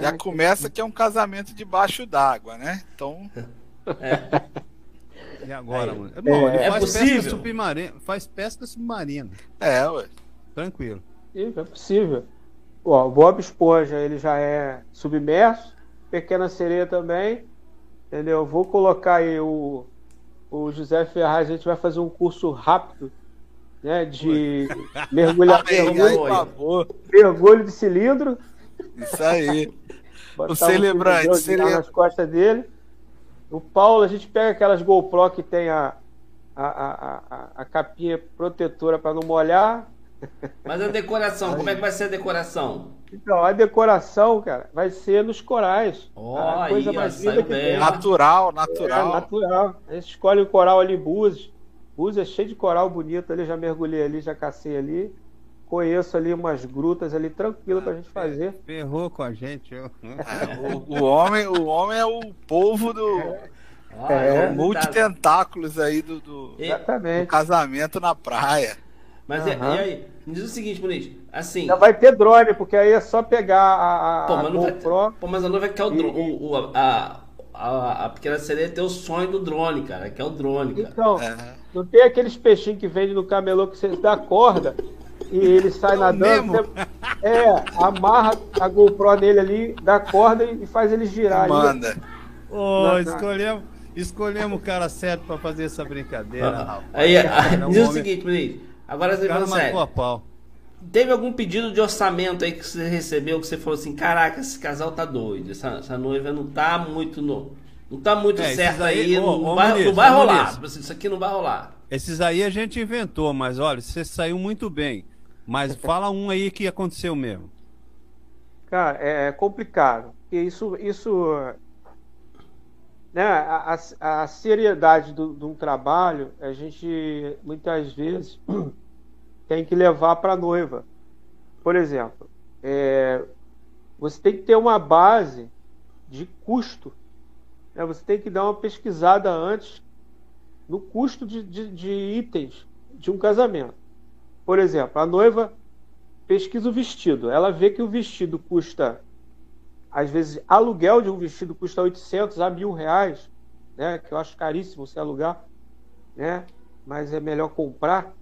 Já começa que é um casamento debaixo d'água, né? Então, E agora, Aí. mano? Bom, ele É faz possível? pesca submarina. Faz pesca submarina. é, ué. Tranquilo. É possível. Ó, o Bob Esponja, ele já é submerso, Pequena Sereia também, entendeu? Vou colocar aí o, o José Ferraz, a gente vai fazer um curso rápido, né, de mergulha, Aí, aí, mergulho, por favor. mergulho de cilindro. Isso aí. botar O um celebrante, cilindrão cele- nas costas dele. O Paulo, a gente pega aquelas GoPro que tem a, a, a, a, a capinha protetora para não molhar. Mas a decoração, como é que vai ser a decoração? Então, a decoração, cara, vai ser nos corais. Ó, a coisa aí, mais linda que bem. tem. Natural, É, natural. natural. A gente escolhe o coral ali, Búzios. Búzios é cheio de coral bonito ali, já mergulhei ali, já cacei ali. Conheço ali umas grutas ali, tranquilo pra gente fazer. Ferrou com a gente. eu- É, (laughs) o, o homem, o homem é o polvo do Ah, É. tá- multitentáculos aí do, do, E- do Exatamente. casamento na praia. Mas e- Aham. e aí? Me diz o seguinte, Muniz. Assim. Já vai ter drone, porque aí é só pegar a, a, Pô, a mas não vai, GoPro. pô, mas a noiva quer o E- drone. O, o- a, a, a pequena sereia tem o sonho do drone, cara. Quer o drone, cara. Então, É. não tem aqueles peixinhos que vende no camelô que você dá corda e ele sai nadando. Nemo. você- é, amarra a GoPro nele ali, dá corda e faz ele girar ali. Manda. Ô, não. escolhemos, escolhemos o cara certo pra fazer essa brincadeira, rapaz. Aí, aí, Não, diz o seguinte, Muniz. Agora você matou sério. a pau. Teve algum pedido de orçamento aí que você recebeu que você falou assim, caraca, esse casal tá doido, essa, essa noiva não tá muito no, não tá muito É, certo aí- aí, ô, não, ô, vai, Muniz, não vai rolar, Muniz. Isso aqui não vai rolar. Esses aí a gente inventou, mas olha, você saiu muito bem. Mas (laughs) fala um aí que aconteceu mesmo. Cara, é complicado. Porque isso, isso né, a, a- a seriedade do- de um trabalho, a gente muitas vezes (clears throat) tem que levar para a noiva. Por exemplo, é, você tem que ter uma base de custo. Né? Você tem que dar uma pesquisada antes no custo de, de- de itens de um casamento. Por exemplo, a noiva pesquisa o vestido. Ela vê que o vestido custa, às vezes, aluguel de um vestido custa 800 a mil reais, né? Que eu acho caríssimo você alugar, né? Mas é melhor comprar.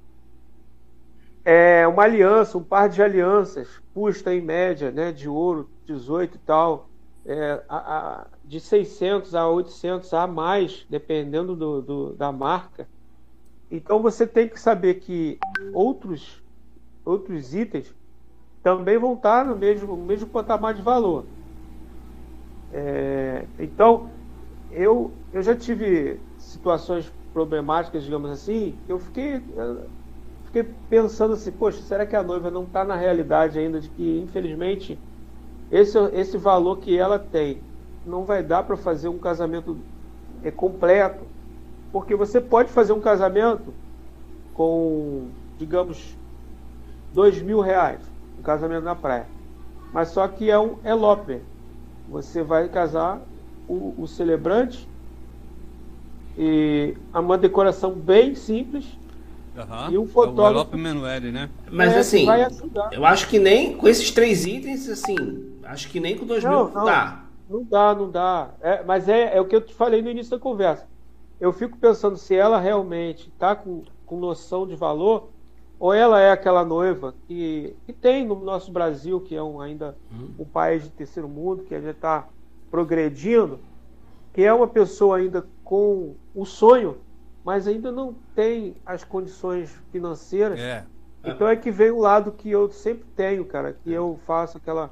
É uma aliança, um par de alianças custa em média, né? De ouro, 18 e tal, é, a- a- de 600 a 800 a mais, dependendo do, do- da marca. Então você tem que saber que outros outros itens também vão estar no mesmo, mesmo patamar de valor. É, então, eu, eu já tive situações problemáticas, digamos assim, eu fiquei, eu fiquei pensando assim, poxa, será que a noiva não está na realidade ainda de que, infelizmente, esse, esse valor que ela tem não vai dar para fazer um casamento é, completo? Porque você pode fazer um casamento com, digamos, dois mil reais, um casamento na praia. Mas só que é um elope. Você vai casar o, o celebrante e uma decoração bem simples Aham. E um fotógrafo- O Elope Menueli, né? Mas é, assim, eu acho que nem com esses três itens, assim, acho que nem com dois Não, mil não. dá. Não dá, não dá. É, mas é, é o que eu te falei no início da conversa. Eu fico pensando se ela realmente está com, com noção de valor ou ela é aquela noiva que, que tem no nosso Brasil, que é um, ainda um país de terceiro mundo, que a gente está progredindo, que é uma pessoa ainda com o sonho, mas ainda não tem as condições financeiras. É. Então é que vem o lado que eu sempre tenho, cara, que eu faço aquela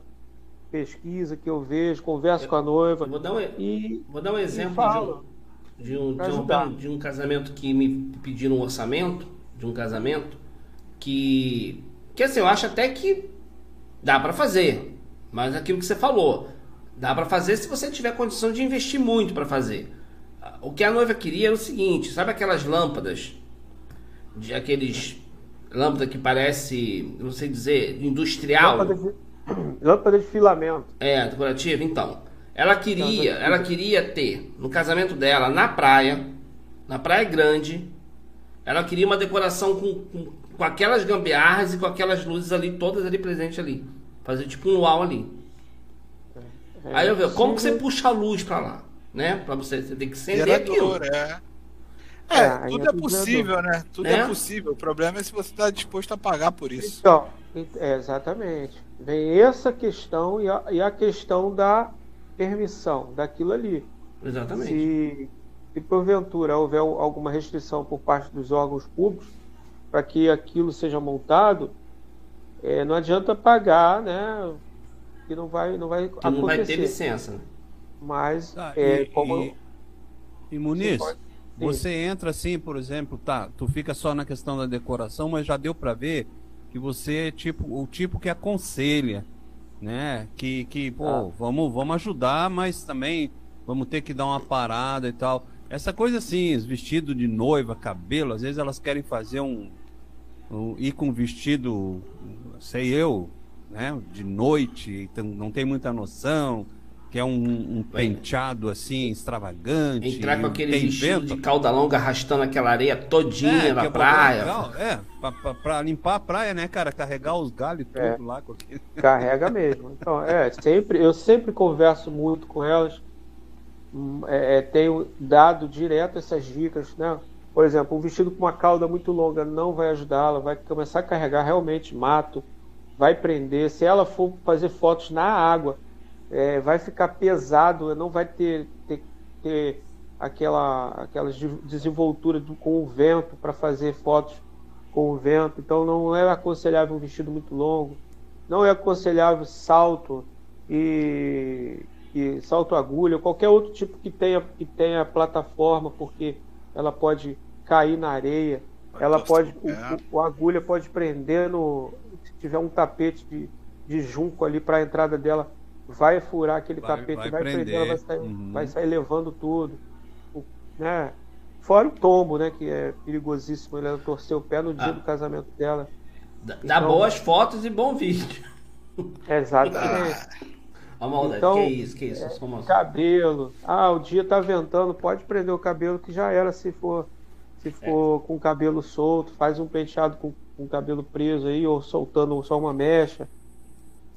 pesquisa, que eu vejo, converso com a noiva Eu vou dar um, e vou dar um exemplo falo. de um, de, um, de, um, casamento que me pediram um orçamento. de um casamento que que assim, eu acho até que dá para fazer, mas aquilo que você falou, dá para fazer se você tiver condição de investir muito para fazer. O que a noiva queria era o seguinte, sabe aquelas lâmpadas de aqueles lâmpada que parece, não sei dizer, industrial? Lâmpada lâmpada de filamento. É, decorativa, então. Ela queria, ela queria ter no casamento dela na praia, na praia grande, ela queria uma decoração com, com, com aquelas gambiarras e com aquelas luzes ali, todas ali presentes ali. Fazer tipo um luau ali. É, Aí eu vejo, como que você puxa a luz para lá? Né? Para você, você tem que acender Gerador, aquilo. É. É, é tudo é, é possível, né? Tudo é? é? possível. O problema é se você está disposto a pagar por isso. Então, é, exatamente. Vem essa questão e a, e a questão da permissão daquilo ali. Exatamente. Se, se porventura houver alguma restrição por parte dos órgãos públicos para que aquilo seja montado, é, não adianta pagar, né? Que não vai, não vai que acontecer. não vai ter licença. Né? Mas, ah, é, e, como. E, e Muniz, você, você entra assim, por exemplo, tá? Tu fica só na questão da decoração, mas já deu para ver que você é tipo o tipo que aconselha né? Que, que pô, ah. vamos, vamos ajudar, mas também vamos ter que dar uma parada e tal. Essa coisa assim, vestido de noiva, cabelo, às vezes elas querem fazer um, um ir com vestido, sei eu, né? De noite, então não tem muita noção que é um, um penteado assim extravagante. Entrar com aquele vestido de cauda longa arrastando aquela areia todinha é, na é praia. Legal. É, pra, pra, pra, limpar a praia, né, cara? Carregar os galhos tudo é, lá. (laughs) Carrega mesmo. Então, é, sempre, eu sempre converso muito com elas. Hum, é, é, tenho dado direto essas dicas, né? Por exemplo, um vestido com uma cauda muito longa não vai ajudá-la, vai começar a carregar realmente mato, vai prender. Se ela for fazer fotos na água, é, vai ficar pesado, não vai ter, ter, ter aquela, aquela desenvoltura do, com o vento para fazer fotos com o vento. Então não é aconselhável um vestido muito longo, não é aconselhável salto e, e salto agulha, qualquer outro tipo que tenha, que tenha plataforma, porque ela pode cair na areia, ela pode, o, o, a agulha pode prender no, se tiver um tapete de, de junco ali para a entrada dela, vai furar aquele vai, tapete, vai, vai prender, ela vai sair, uhum. vai sair levando tudo. O, né? Fora o tombo, né? Que é perigosíssimo. Ela torceu o pé no dia ah. do casamento dela. Dá, então, boas fotos e bom vídeo. Exatamente. (laughs) Ah. maldade, então, que isso, que isso? É, cabelo. Ah, o dia tá ventando, pode prender o cabelo que já era se for se for é. com o cabelo solto, faz um penteado com, com o cabelo preso aí, ou soltando só uma mecha.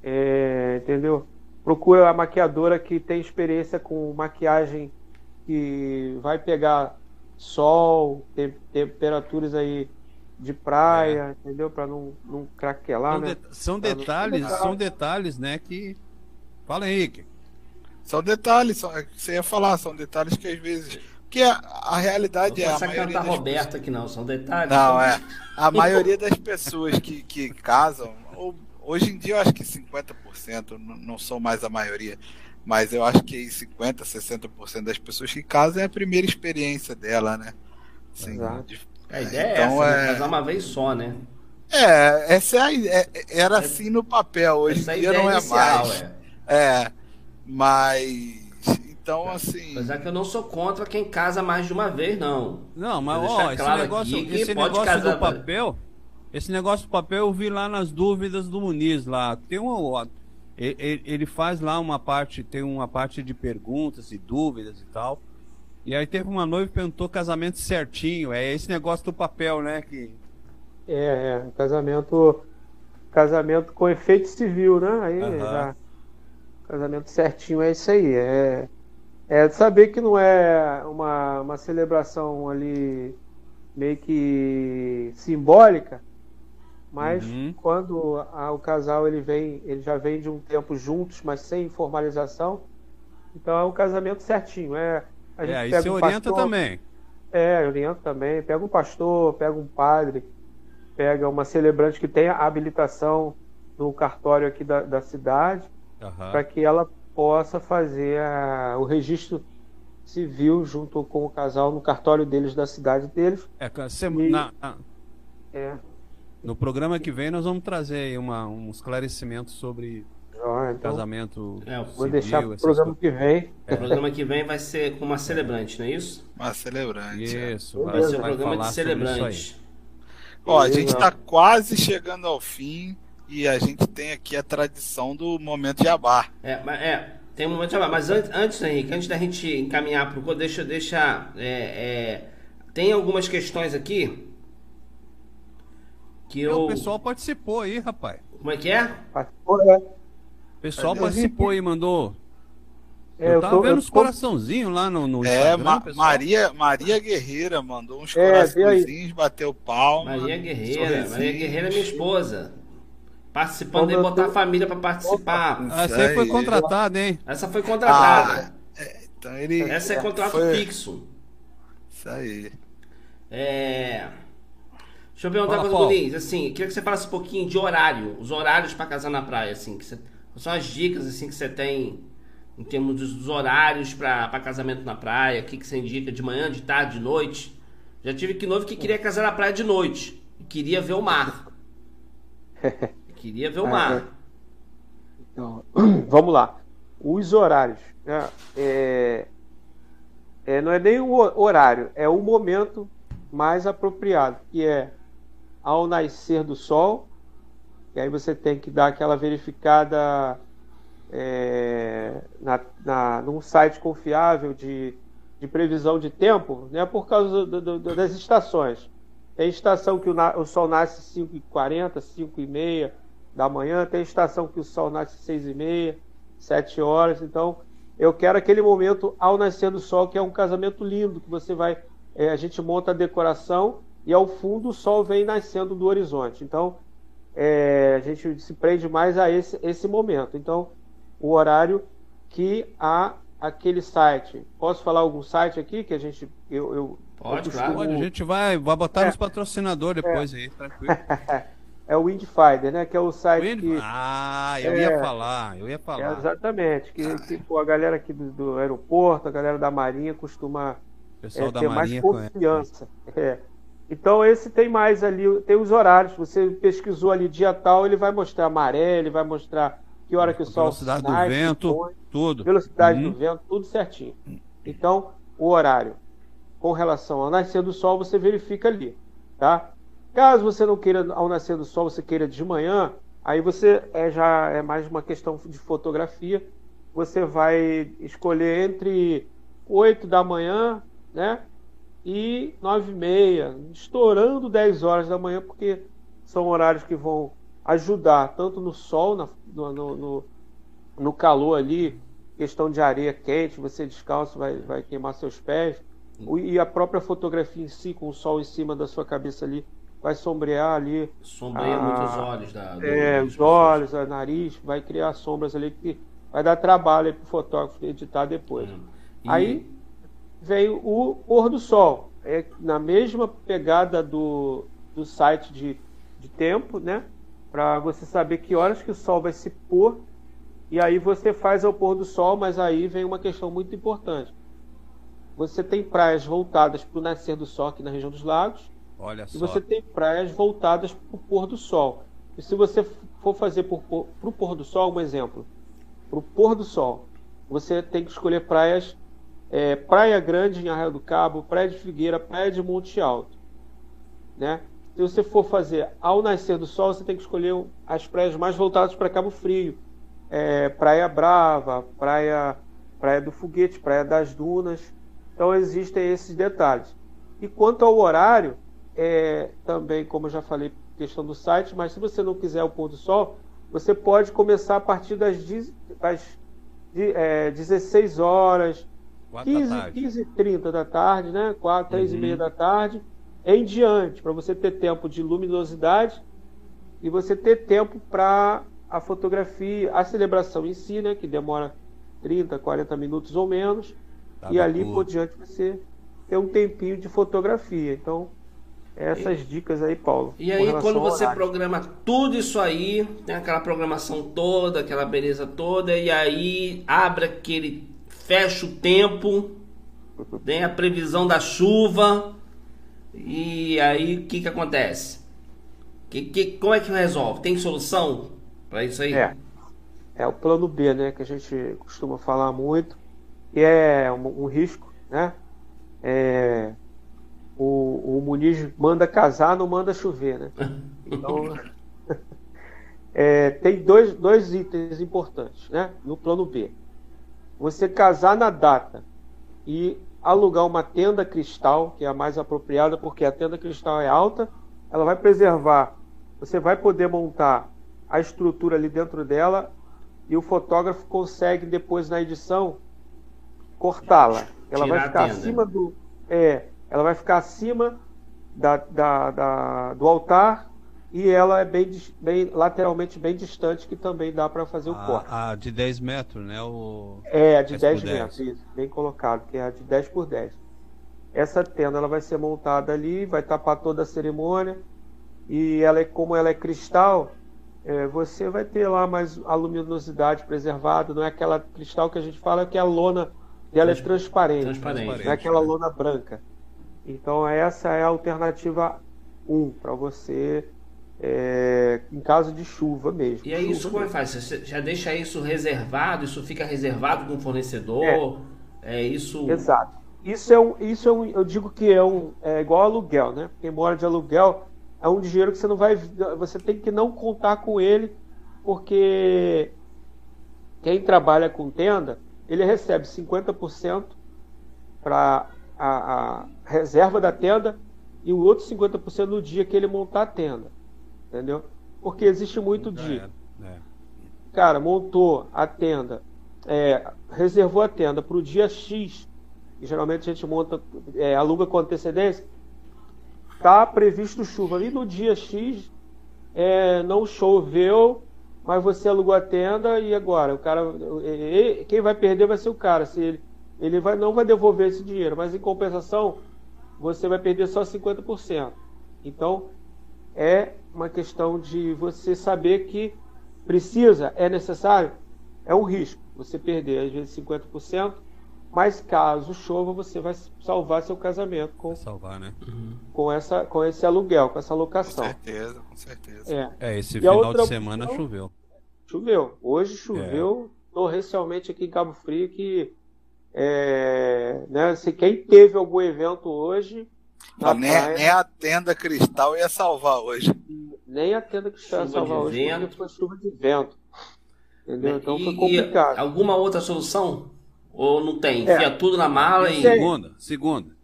É, entendeu? Procura a maquiadora que tem experiência com maquiagem que vai pegar sol, tem, temperaturas aí de praia, é. entendeu? Para não, não craquelar, são né? De, são pra detalhes, não... são detalhes, né? Que fala Henrique. São detalhes, são, é você ia falar, são detalhes que às vezes que a, a realidade não é a maioria cantar Roberta pessoas... aqui não, são detalhes. Não, são... é. A maioria das pessoas que, que casam ou Hoje em dia eu acho que 50%, não são mais a maioria, mas eu acho que 50%, 60% das pessoas que casam é a primeira experiência dela, né? Assim, de, a ideia então, é essa, né? é... casar uma vez só, né? É, essa é a, é, era assim no papel, hoje em dia não é inicial, mais. É. é, mas então, assim. Mas é que eu não sou contra quem casa mais de uma vez, não. Não, mas ó, esse negócio, esse negócio do papel. Esse negócio do papel eu vi lá nas dúvidas do Muniz lá. Tem um, ele faz lá uma parte, tem uma parte de perguntas e dúvidas e tal. E aí teve uma noiva que perguntou casamento certinho. É esse negócio do papel, né? Que... É, é. Casamento. Casamento com efeito civil, né? Aí uhum. já, casamento certinho é isso aí. É, é saber que não é uma, uma celebração ali meio que simbólica, mas uhum. quando a, o casal ele vem, ele já vem de um tempo juntos, mas sem formalização, então é um casamento certinho. É, a gente é, aí você um orienta pastor, também. É, orienta também. Pega um pastor, pega um padre, pega uma celebrante que tenha habilitação no cartório aqui da, da cidade, uhum. para que ela possa fazer a, o registro civil junto com o casal no cartório deles da cidade deles. É, você, e... na, É. No programa que vem nós vamos trazer uma, um esclarecimento sobre ah, então, casamento. É, vou civil, deixar o programa coisas. que vem. É. O programa que vem vai ser com uma celebrante, não é isso? Uma celebrante. Isso, é. vai, ser um programa de celebrante. Ó, a gente está quase chegando ao fim e a gente tem aqui a tradição do momento de abar. É, é tem um momento de abar. Mas antes, antes, Henrique, antes da gente encaminhar para o deixa, deixa é, é, tem algumas questões aqui que eu... O pessoal participou aí, rapaz. Como é que é? Participou, né? O pessoal participou aí, mandou é, eu, tava tô, vendo os tô... coraçãozinhos lá no, no É, Ma Maria, Maria Guerreira mandou uns é, coraçãozinhos, bateu palma. Maria Guerreira, Maria Guerreira é minha esposa. Participando de botar a família para participar. Opa, Essa aí foi contratada, hein? Essa foi contratada. Ah, é, então ele, Essa é contrato foi... fixo. Isso aí. É. Deixa eu perguntar para os assim, queria que você falasse um pouquinho de horário, os horários para casar na praia, assim, que você, são as dicas assim que você tem em termos dos, horários para casamento na praia, o que, que você indica de manhã, de tarde, de noite. Já tive que novo que queria casar na praia de noite e queria ver o mar. (laughs) queria ver o mar. Então, (clears throat) vamos lá. Os horários. Né? É, é, não é nem o horário, é o momento mais apropriado, que é ao nascer do sol. E aí você tem que dar aquela verificada é, na, na, num site confiável de, de previsão de tempo, né, por causa do, do, do, das estações. Tem estação que o, o sol nasce 5h40, 5h30 da manhã, tem estação que o sol nasce 6h30, 7 horas. Então, eu quero aquele momento ao nascer do sol, que é um casamento lindo, que você vai. É, a gente monta a decoração e ao fundo o sol vem nascendo do horizonte. Então, é, a gente se prende mais a esse, esse momento. Então, o horário que a aquele site. Posso falar algum site aqui que a gente eu, eu Pode, eu costumo... claro. A gente vai, vai botar é. nos patrocinadores depois é. aí, tranquilo. (laughs) é o Windfinder, né? Que é o site Wind... que... Ah, eu é, ia falar, eu ia falar. É exatamente, que, que pô, a galera aqui do, do, aeroporto, a galera da Marinha costuma é, ter mais confiança. É. Então esse tem mais ali, tem os horários. Você pesquisou ali dia tal, ele vai mostrar maré, ele vai mostrar que hora que o sol velocidade sai, do vento, põe, tudo. Velocidade uhum. do vento, tudo certinho. Então, o horário com relação ao nascer do sol, você verifica ali, tá? Caso você não queira ao nascer do sol, você queira de manhã, aí você é já é mais uma questão de fotografia. Você vai escolher entre 8 da manhã, né? E 9 e meia, estourando 10 horas da manhã, porque são horários que vão ajudar tanto no sol, na, no, no, no, calor ali, questão de areia quente, você descalço vai, vai queimar seus pés, e a própria fotografia em si, com o sol em cima da sua cabeça ali, vai sombrear ali. Sombreia a, muito os olhos da. Do, é, os olhos, o nariz, vai criar sombras ali que vai dar trabalho para o fotógrafo editar depois. Hum. E... Aí vem o pôr do sol. É na mesma pegada do, do site de, de tempo, né? para você saber que horas que o sol vai se pôr e aí você faz ao pôr do sol, mas aí vem uma questão muito importante. Você tem praias voltadas para o nascer do sol aqui na região dos lagos. Olha e você tem praias voltadas para o pôr do sol. E se você for fazer para o pôr do sol, um exemplo, para o pôr do sol, você tem que escolher praias, é, Praia Grande em Arraio do Cabo, Praia de Figueira, Praia de Monte Alto. Né? se você for fazer ao nascer do sol, você tem que escolher as praias mais voltadas para Cabo Frio. É, praia Brava, praia, praia do Foguete, Praia das Dunas. Então existem esses detalhes. E quanto ao horário, é, também, como eu já falei, questão do site, mas se você não quiser o pôr do sol, você pode começar a partir das, das é, 16 horas, 15, 15 30 da tarde, né? 4, 3 uhum. e meia da tarde em diante, para você ter tempo de luminosidade e você ter tempo para a fotografia, a celebração em si, né, que demora 30, 40 minutos ou menos, tá e ali por diante você ter um tempinho de fotografia. Então, essas e, dicas aí, Paulo. E aí, quando você programa tudo isso aí, tem aquela programação toda, aquela beleza toda, e aí abre aquele. Fecha o tempo, tem a previsão da chuva, e aí o que, que acontece? Que, que, como é que resolve? Tem solução para isso aí? É. É o plano B, né? Que a gente costuma falar muito. Que é um, um risco, né? É, o, o Muniz manda casar, não manda chover, né? (laughs) Então, (laughs) é, tem dois, dois itens importantes, né? No plano B. Você casar na data e alugar uma tenda cristal, que é a mais apropriada, porque a tenda cristal é alta, ela vai preservar. Você vai poder montar a estrutura ali dentro dela e o fotógrafo consegue depois na edição cortá-la. Ela Tirar vai ficar acima do. É, ela vai ficar acima da, da, da, do altar e ela é bem, bem lateralmente bem distante, que também dá para fazer o a, corte. A de 10 metros, né? O... É, a de 10, 10 metros, isso, bem colocado, que é a de 10 por 10. Essa tenda ela vai ser montada ali, vai tapar toda a cerimônia, e ela é, como ela é cristal, é, você vai ter lá mais a luminosidade preservada, não é aquela cristal que a gente fala que a lona dela é transparente, transparente. não é aquela lona branca. Então essa é a alternativa 1 para você é, em caso de chuva mesmo. E aí isso como é que faz? Você já deixa isso reservado? Isso fica reservado com o fornecedor? É, é isso. Exato. Isso é um, isso é um, eu digo que é um, é igual aluguel, né? Quem mora de aluguel é um dinheiro que você não vai, você tem que não contar com ele, porque quem trabalha com tenda, ele recebe 50% para a, a reserva da tenda e o outro 50% no dia que ele montar a tenda. Entendeu? Porque existe muito de. É. Cara, montou a tenda, é, reservou a tenda para o dia X, e geralmente a gente monta, é, aluga com antecedência, tá previsto chuva. E no dia X é, não choveu, mas você alugou a tenda e agora o cara, quem vai perder vai ser o cara. Se ele, ele vai, não vai devolver esse dinheiro, mas em compensação você vai perder só 50%. Então é uma questão de você saber que precisa, é necessário, é um risco você perder às vezes 50%, mas caso chova, você vai salvar seu casamento com, salvar, né? com, essa, com esse aluguel, com essa locação. Com certeza, com certeza. É, é esse e final de semana opção, choveu. Choveu. Hoje choveu é. torrencialmente aqui em Cabo Frio que é, né, se quem teve algum evento hoje nem, praia, nem, a tenda cristal ia salvar hoje. Nem a tenda cristal ia salvar hoje vento. foi chuva de vento. Entendeu? Então e, foi complicado. alguma outra solução? Ou não tem? É. Enfia tudo na mala e. Segunda, segunda.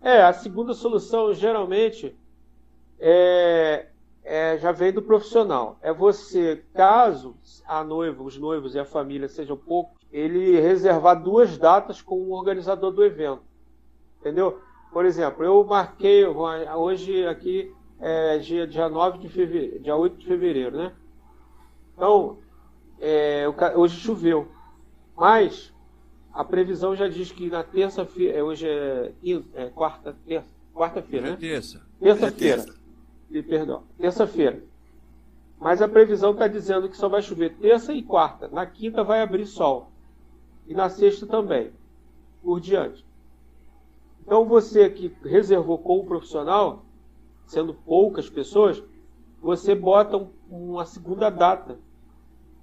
É, a segunda solução geralmente é, é, já vem do profissional. É você, caso a noiva, os noivos e a família sejam poucos, ele reservar duas datas com o organizador do evento. Entendeu? Por exemplo, eu marquei hoje aqui é dia, dia 9 de fevereiro, dia 8 de fevereiro, né? Então, é, hoje choveu. Mas a previsão já diz que na terça-feira, é, hoje é, é quarta, terça, quarta-feira, né? Terça. Terça-feira. É terça. Perdão, terça-feira. Mas a previsão está dizendo que só vai chover terça e quarta. Na quinta vai abrir sol. E na sexta também. Por diante. Então você que reservou com o profissional, sendo poucas pessoas, você bota um, uma segunda data,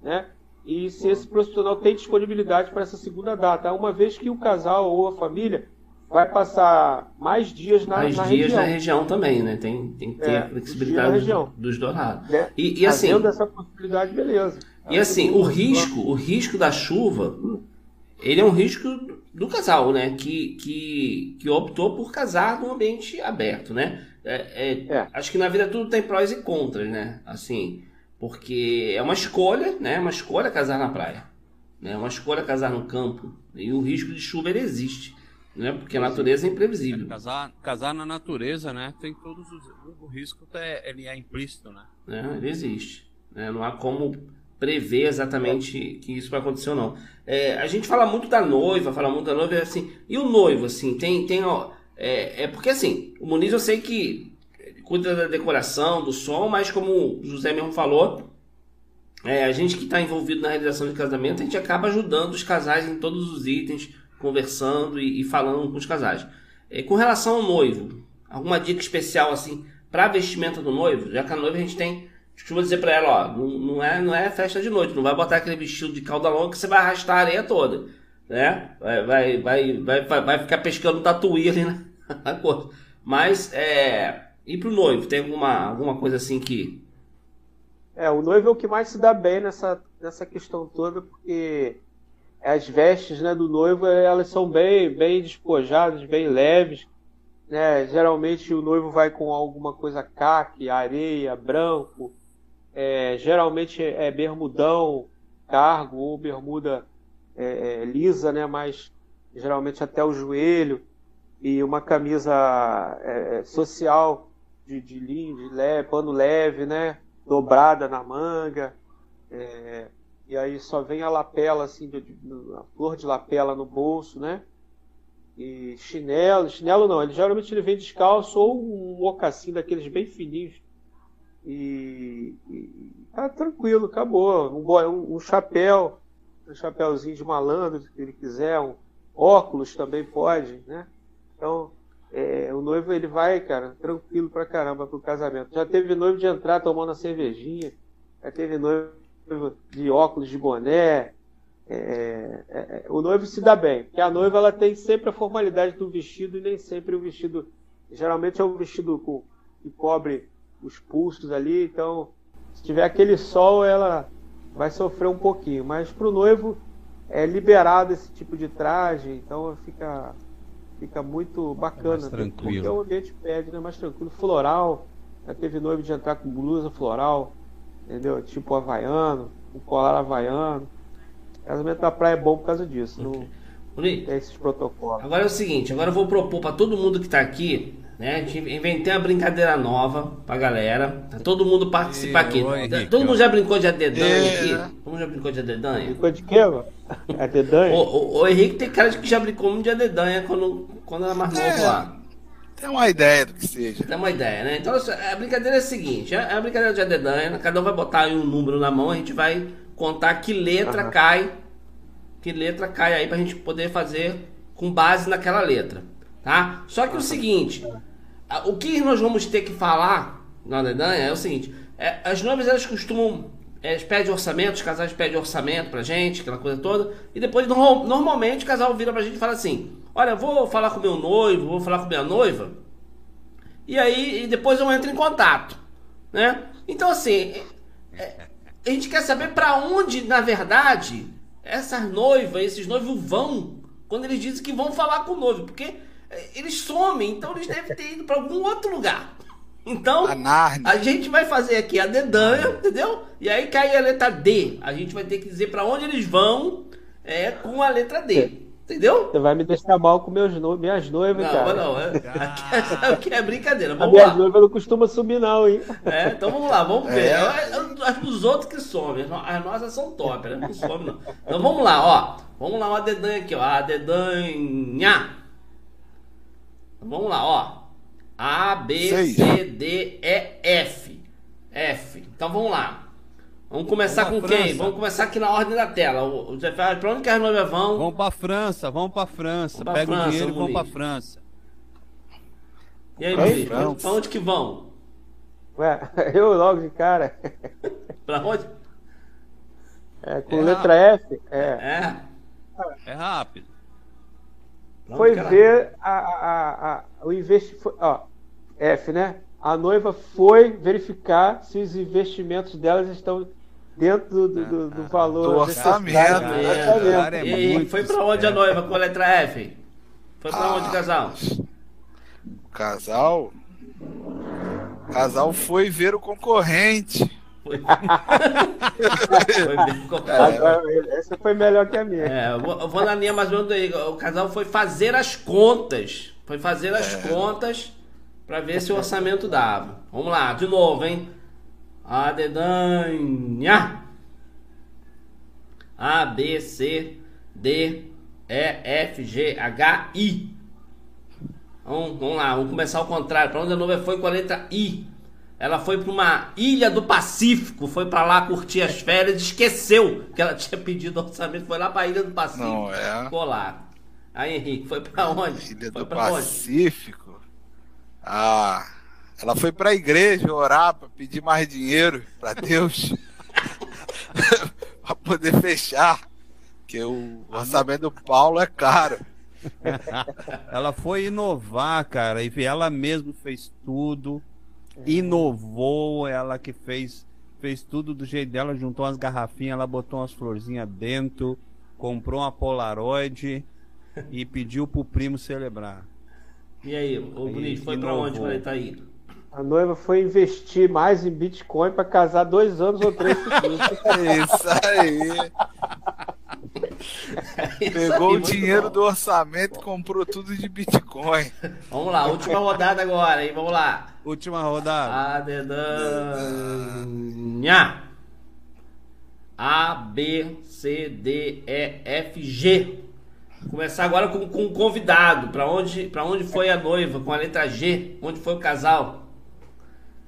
né? E se esse profissional tem disponibilidade para essa segunda data, uma vez que o casal ou a família vai passar mais dias na, mais na dias região. na região também, né? Tem, tem que ter é, a flexibilidade dos, dos dourados. É, e, e assim, essa possibilidade, beleza. E assim, o risco, o risco da chuva, ele é um risco do casal, né? Que, que, que optou por casar num ambiente aberto, né? É, é, é. Acho que na vida tudo tem prós e contras, né? Assim, porque é uma escolha, né? Uma escolha casar na praia, né? Uma escolha casar no campo e o risco de chuva ele existe, né? Porque a natureza é imprevisível. É, casar, casar na natureza, né? Tem todos os o risco é, ele é implícito, né? É, ele existe, né? Não há como prever exatamente que isso vai acontecer ou não. É, a gente fala muito da noiva, fala muito da noiva, assim, e o noivo, assim, tem, tem, ó, é, é porque assim, o Muniz eu sei que cuida da decoração, do som, mas como o José mesmo falou, é, a gente que está envolvido na realização de casamento, a gente acaba ajudando os casais em todos os itens, conversando e, e falando com os casais. É, com relação ao noivo, alguma dica especial assim para vestimenta do noivo, já que a noiva a gente tem costuma dizer para ela, ó, não, não, é, não é festa de noite, não vai botar aquele vestido de calda longa que você vai arrastar a areia toda, né? Vai, vai, vai, vai, vai ficar pescando tatuí ali (laughs) coisa. Mas, é, e pro noivo, tem alguma, alguma coisa assim que... É, o noivo é o que mais se dá bem nessa, nessa questão toda, porque as vestes né, do noivo, elas são bem, bem despojadas, bem leves, né? Geralmente o noivo vai com alguma coisa caque, areia, branco, é, geralmente é bermudão, cargo ou bermuda é, é, lisa, né? Mas geralmente até o joelho e uma camisa é, é, social de, de linho, de leve, pano leve, né? Dobrada na manga. É, e aí só vem a lapela, assim, de, de, a flor de lapela no bolso, né? E chinelo, chinelo não, ele geralmente ele vem descalço ou um mocassim daqueles bem fininhos e, e tá tranquilo, acabou. Um, um, um, chapéu, um chapéuzinho de malandro, se ele quiser, um óculos também pode, né? Então, é, o noivo ele vai, cara, tranquilo pra caramba pro casamento. Já teve noivo de entrar tomando a cervejinha, já teve noivo de óculos de boné. É, é, é, o noivo se dá bem, porque a noiva ela tem sempre a formalidade do vestido e nem sempre o vestido. Geralmente é um vestido com, que cobre os pulsos ali, então se tiver aquele sol, ela vai sofrer um pouquinho. Mas para o noivo é liberado esse tipo de traje, então fica, fica muito bacana. É tranquilo. Porque o ambiente pede, né? Mais tranquilo. Floral, já teve noivo de entrar com blusa floral, entendeu? Tipo havaiano, um colar havaiano. Casamento na praia é bom por causa disso. Okay. Não tem esses protocolos. Agora é o seguinte, agora eu vou propor para todo mundo que está aqui né? A gente inventei uma brincadeira nova pra galera. Todo mundo participa aqui. Todo mundo já brincou de adedanha aqui? Todo mundo já brincou de adedanha? Brincou de quê, mano? (laughs) Adedanha? O, o, o, Henrique tem cara de que já brincou muito de adedanha quando, quando era mais novo lá. Tem uma ideia do que seja. Tem uma ideia, né? Então a brincadeira é a seguinte: é a brincadeira de adedanha, cada um vai botar um número na mão, a gente vai contar que letra uhum. cai. Que letra cai aí pra gente poder fazer com base naquela letra. Tá? Só que o seguinte, o que nós vamos ter que falar na Alemanha é o seguinte, é, as noivas elas costumam, elas pedem orçamento, os casais pedem orçamento pra gente, aquela coisa toda, e depois no, normalmente o casal vira pra gente e fala assim, olha, vou falar com meu noivo, vou falar com minha noiva, e aí e depois eu entro em contato, né? Então assim, é, a gente quer saber para onde, na verdade, essas noivas, esses noivos vão quando eles dizem que vão falar com o noivo, porque eles somem, então eles devem ter ido para algum outro lugar. Então, a, a, gente vai fazer aqui a dedanha, entendeu? E aí cai a letra D. A gente vai ter que dizer para onde eles vão é, com a letra D. Entendeu? Você vai me deixar mal com meus no... minhas noivas, não, cara. Não, não. É, (laughs) aqui é, é brincadeira. Vamos a minhas noivas não costuma sumir, não, hein? É, então vamos lá, vamos ver. É. Os outros que somem. As nossas são top, né? Não some, não. Então vamos lá, ó. Vamos lá, uma dedanha aqui, ó. A dedanha. Vamos lá, ó. A, B, Seis. C, D, E, F. F. Então vamos lá. Vamos começar vamos com quem? Vamos começar aqui na ordem da tela. O Zé Ferraz, pra onde que as noivas vão? Vamos pra França, vamos pra França. Vamos pra Pega França, o dinheiro e vamos pra França. E aí, Luiz? Pra, pra onde que vão? Ué, (laughs) eu logo de cara. (laughs) pra onde? É, com é letra rápido. F. É. É. É rápido foi ver a, a, a, o investimento. Ó, F, né? A noiva foi verificar se os investimentos delas estão dentro do, do, do, do valor. Do orçamento. É, é, e, foi para onde a noiva com a letra F? Foi para ah, onde, casal? O casal. O casal foi ver o concorrente. Foi. foi essa foi melhor que a minha. É, eu vou, eu vou na linha mais ou menos O casal foi fazer as contas. Foi fazer as é. contas para ver se o orçamento dava. Vamos lá, de novo, hein? A dedanha. A, B, C, D, E, F, G, H, I. Vamos, vamos lá, vamos começar ao contrário. Para onde a nuvem foi com a letra I. Ela foi para uma ilha do Pacífico, foi para lá curtir as férias, esqueceu que ela (laughs) tinha pedido orçamento, foi lá para a ilha do Pacífico. Não é? Ficou lá. Aí, Henrique, foi para onde? Ilha foi do Pacífico? Onde? Ah, ela foi para a igreja orar para pedir mais dinheiro para Deus (laughs) para poder fechar, que o orçamento do Paulo é caro. ela foi inovar, cara, e ela mesma fez tudo, inovou, ela que fez fez tudo do jeito dela, juntou umas garrafinhas, ela botou umas florzinhas dentro, comprou uma Polaroid e pediu pro primo celebrar. E aí, o Bonito, foi para onde quando ele tá aí? A noiva foi investir mais em Bitcoin para casar dois anos ou três (laughs) Isso aí. Pegou o dinheiro bom. do orçamento e comprou tudo de Bitcoin. Vamos lá, última rodada agora, hein? Vamos lá. Última rodada. A dedanha. A, B, C, D, E, F, G. Começar agora com, com um convidado. Para onde, onde foi a noiva? Com a letra G. Onde foi o casal?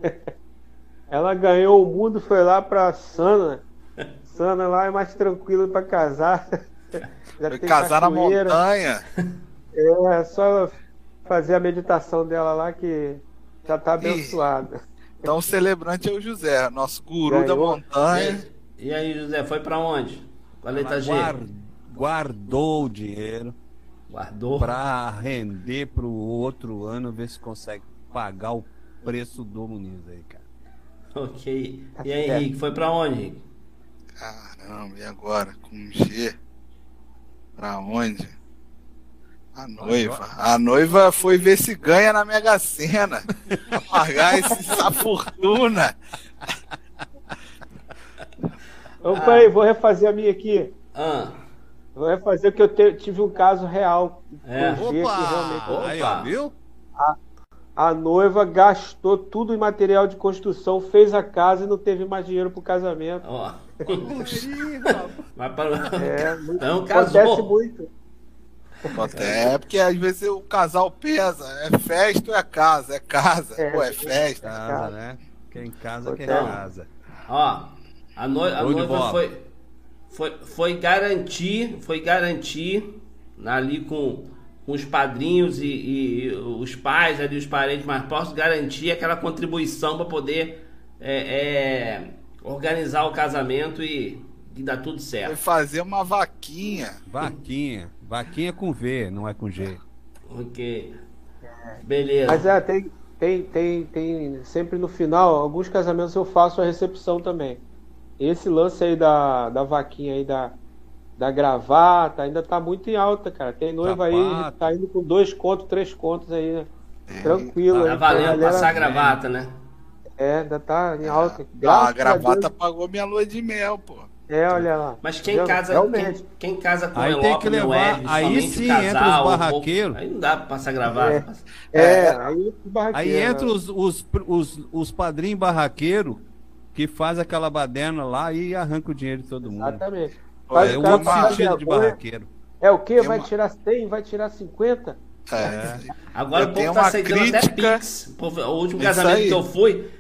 (laughs) Ela ganhou o mundo, foi lá pra Sana. Sana lá é mais tranquilo para casar. (laughs) Já foi casar cachoeira. na montanha. É, só fazer a meditação dela lá que já tá abençoada. Então o celebrante é o José, nosso guru Ganhou. da montanha. E aí, José, foi para onde? Com a letra G? Guardou o dinheiro. Guardou. Para render para o outro ano, ver se consegue pagar o preço do Muniz aí, cara. Ok. E aí, Henrique, foi pra onde, Henrique? Caramba, e agora? Com G? Pra onde? A noiva. A noiva foi ver se ganha na Mega Sena. (laughs) pagar essa fortuna. Opa, aí, vou refazer a minha aqui. Ah. Vou refazer que eu te, tive um caso real. É. Opa! Realmente... Aí, ó, viu? A, a noiva gastou tudo em material de construção, fez a casa e não teve mais dinheiro pro casamento. Ó. Vai (laughs) para... É, (laughs) muito, não, acontece muito. É, porque às vezes o casal pesa. É festa ou é casa? É casa. É, Pô, é festa. Casa, né? Quem casa quer casa. Ó, a, no... a noiva foi, foi, foi garantir, foi garantir ali com com os padrinhos e, e, os pais ali, os parentes mais próximos, garantir aquela contribuição para poder é, é, organizar o casamento e, e dar tudo certo. Foi fazer uma vaquinha. Vaquinha. Vaquinha com V, não é com G. Ok. Beleza. Mas é, tem, tem, tem, tem. Sempre no final, alguns casamentos eu faço a recepção também. Esse lance aí da, da vaquinha aí da da gravata, ainda tá muito em alta, cara. Tem noiva Sapato. aí, tá indo com dois contos, três contos aí, né? É. Tranquilo. Tá valendo passar a gravata, né? É, ainda tá em alta. Ah, a gravata pagou minha lua de mel, pô. É, olha lá. Mas quem casa, quem, quem, casa com aí tem que levar, aí sim casal, entra os barraqueiros. Aí não dá pra passar gravata. É, é, é aí, aí entra né? os, os, os, os padrinhos barraqueiros que faz aquela baderna lá e arranca o dinheiro de todo mundo. Exatamente. Faz é o outro sentido de barraqueiro. É o quê? Vai uma... tirar 100? Vai tirar 50? É. Agora eu o povo tá aceitando crítica... até Pix. O último casamento que eu fui,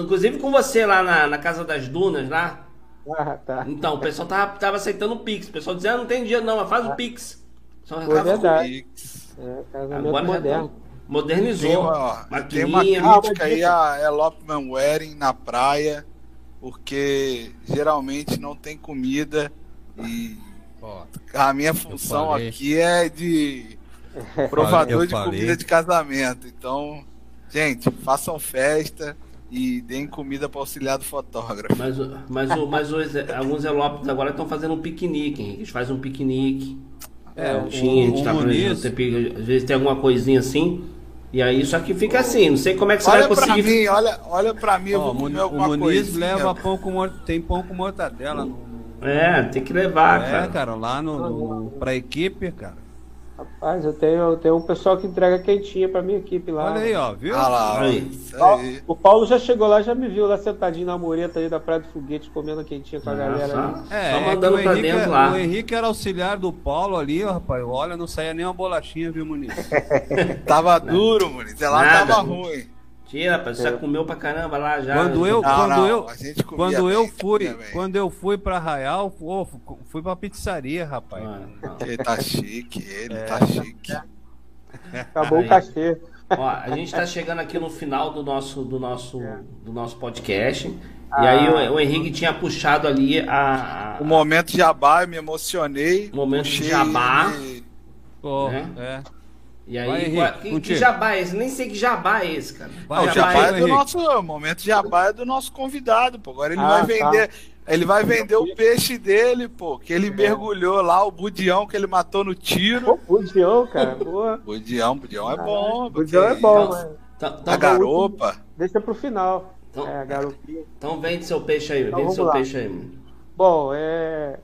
inclusive com você lá na, na Casa das Dunas, lá. Ah, tá. Então, o pessoal tava, tava aceitando o Pix. O pessoal dizia, ah, não tem dinheiro não, mas faz ah. o Pix. Só Foi verdade. É, Agora moderno. modernizou. Tem uma, tem uma crítica aí a Elopman Wedding na praia porque geralmente não tem comida e a minha função aqui é de (laughs) provador de comida de casamento. Então, gente, façam festa e deem comida para auxiliar do fotógrafo. Mas, mas, mas os, alguns elopes agora estão fazendo um piquenique, hein? Eles fazem um piquenique. É, o, tinha, a gente tá às vezes tem alguma coisinha assim. E aí, só que fica assim, não sei como é que você olha vai conseguir. Pra mim, olha, olha pra mim, comer alguma O Muniz leva pão com tem pão com mortadela. É, tem que levar, é, cara. É, cara, lá no, no, pra equipe, cara. Rapaz, eu tenho, eu tenho um pessoal que entrega quentinha pra minha equipe lá. Olha aí, ó, viu? Ah lá, aí. aí. O Paulo já chegou lá, já me viu lá sentadinho na mureta aí da Praia do Foguete, comendo quentinha com a galera só, É, só mandando é pra Henrique, dentro lá. O Henrique era auxiliar do Paulo ali, ó, rapaz. Olha, não saía nem uma bolachinha, viu, Muniz? (laughs) tava duro, Muniz. Ela Nada. tava ruim. Tira, rapaz, você já comeu pra caramba lá já. Quando eu, não, quando não, eu, quando eu fui, quando eu fui pra Arraial, fui pra pizzaria, rapaz. ele tá chique, ele é. tá chique. Acabou Aí. o cachê. Ó, a gente está chegando aqui no final do nosso, do nosso, é. do nosso podcast. Ah. E aí o, o, Henrique tinha puxado ali a, a... O momento de jabá, eu me emocionei. O momento de jabá. E... Pô, né? é. E aí, Vai, Henrique, que, que, jabá é esse? Nem sei que jabá é esse, cara. Vai, o jabá, jabá é, é do nosso. O momento de jabá é do nosso convidado, pô. Agora ele ah, vai tá. vender. Tá. Ele vai vender o peixe dele, pô, que ele é. mergulhou lá, o budião que ele matou no tiro. Pô, budião, cara, boa. (laughs) budião, budião é bom. Budião é bom, mano. Então, a garopa. Deixa pro final. Então, é, a garopinha. Então vende seu peixe aí, então, vende seu lá. peixe aí. Mano. Bom, é,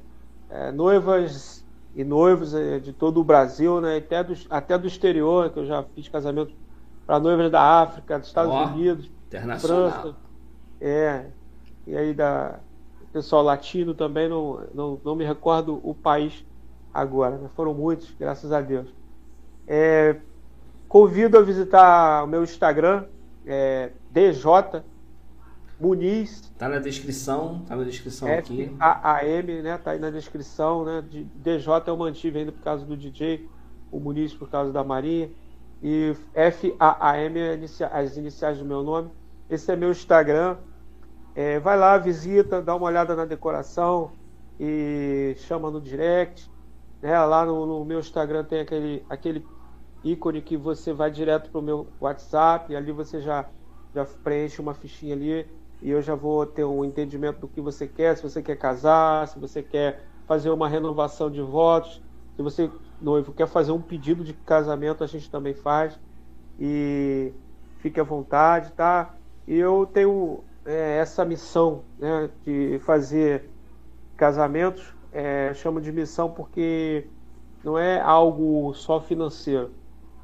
é, noivas e noivos é, de todo o Brasil, né, até do, até do exterior, que eu já fiz casamento para noivas da África, dos Estados oh, Unidos, França, é, e aí da pessoal latino também, não, não, não me recordo o país agora, né? foram muitos, graças a Deus. É, convido a visitar o meu Instagram, é, DJ Muniz. Tá na descrição, tá na descrição F aqui. A-A-M, né? Tá aí na descrição, né? De, DJ eu mantive ainda por causa do DJ, o Muniz por causa da Marinha. E F-A-A-M é as iniciais do meu nome. Esse é meu Instagram. É, vai lá, visita, dá uma olhada na decoração e chama no direct. Né? Lá no, no, meu Instagram tem aquele, aquele ícone que você vai direto para o meu WhatsApp e ali você já, já preenche uma fichinha ali e eu já vou ter um entendimento do que você quer, se você quer casar, se você quer fazer uma renovação de votos, se você, noivo, quer fazer um pedido de casamento, a gente também faz. E fique à vontade, tá? E eu tenho é, essa missão né, de fazer casamentos, é, chamo de missão porque não é algo só financeiro,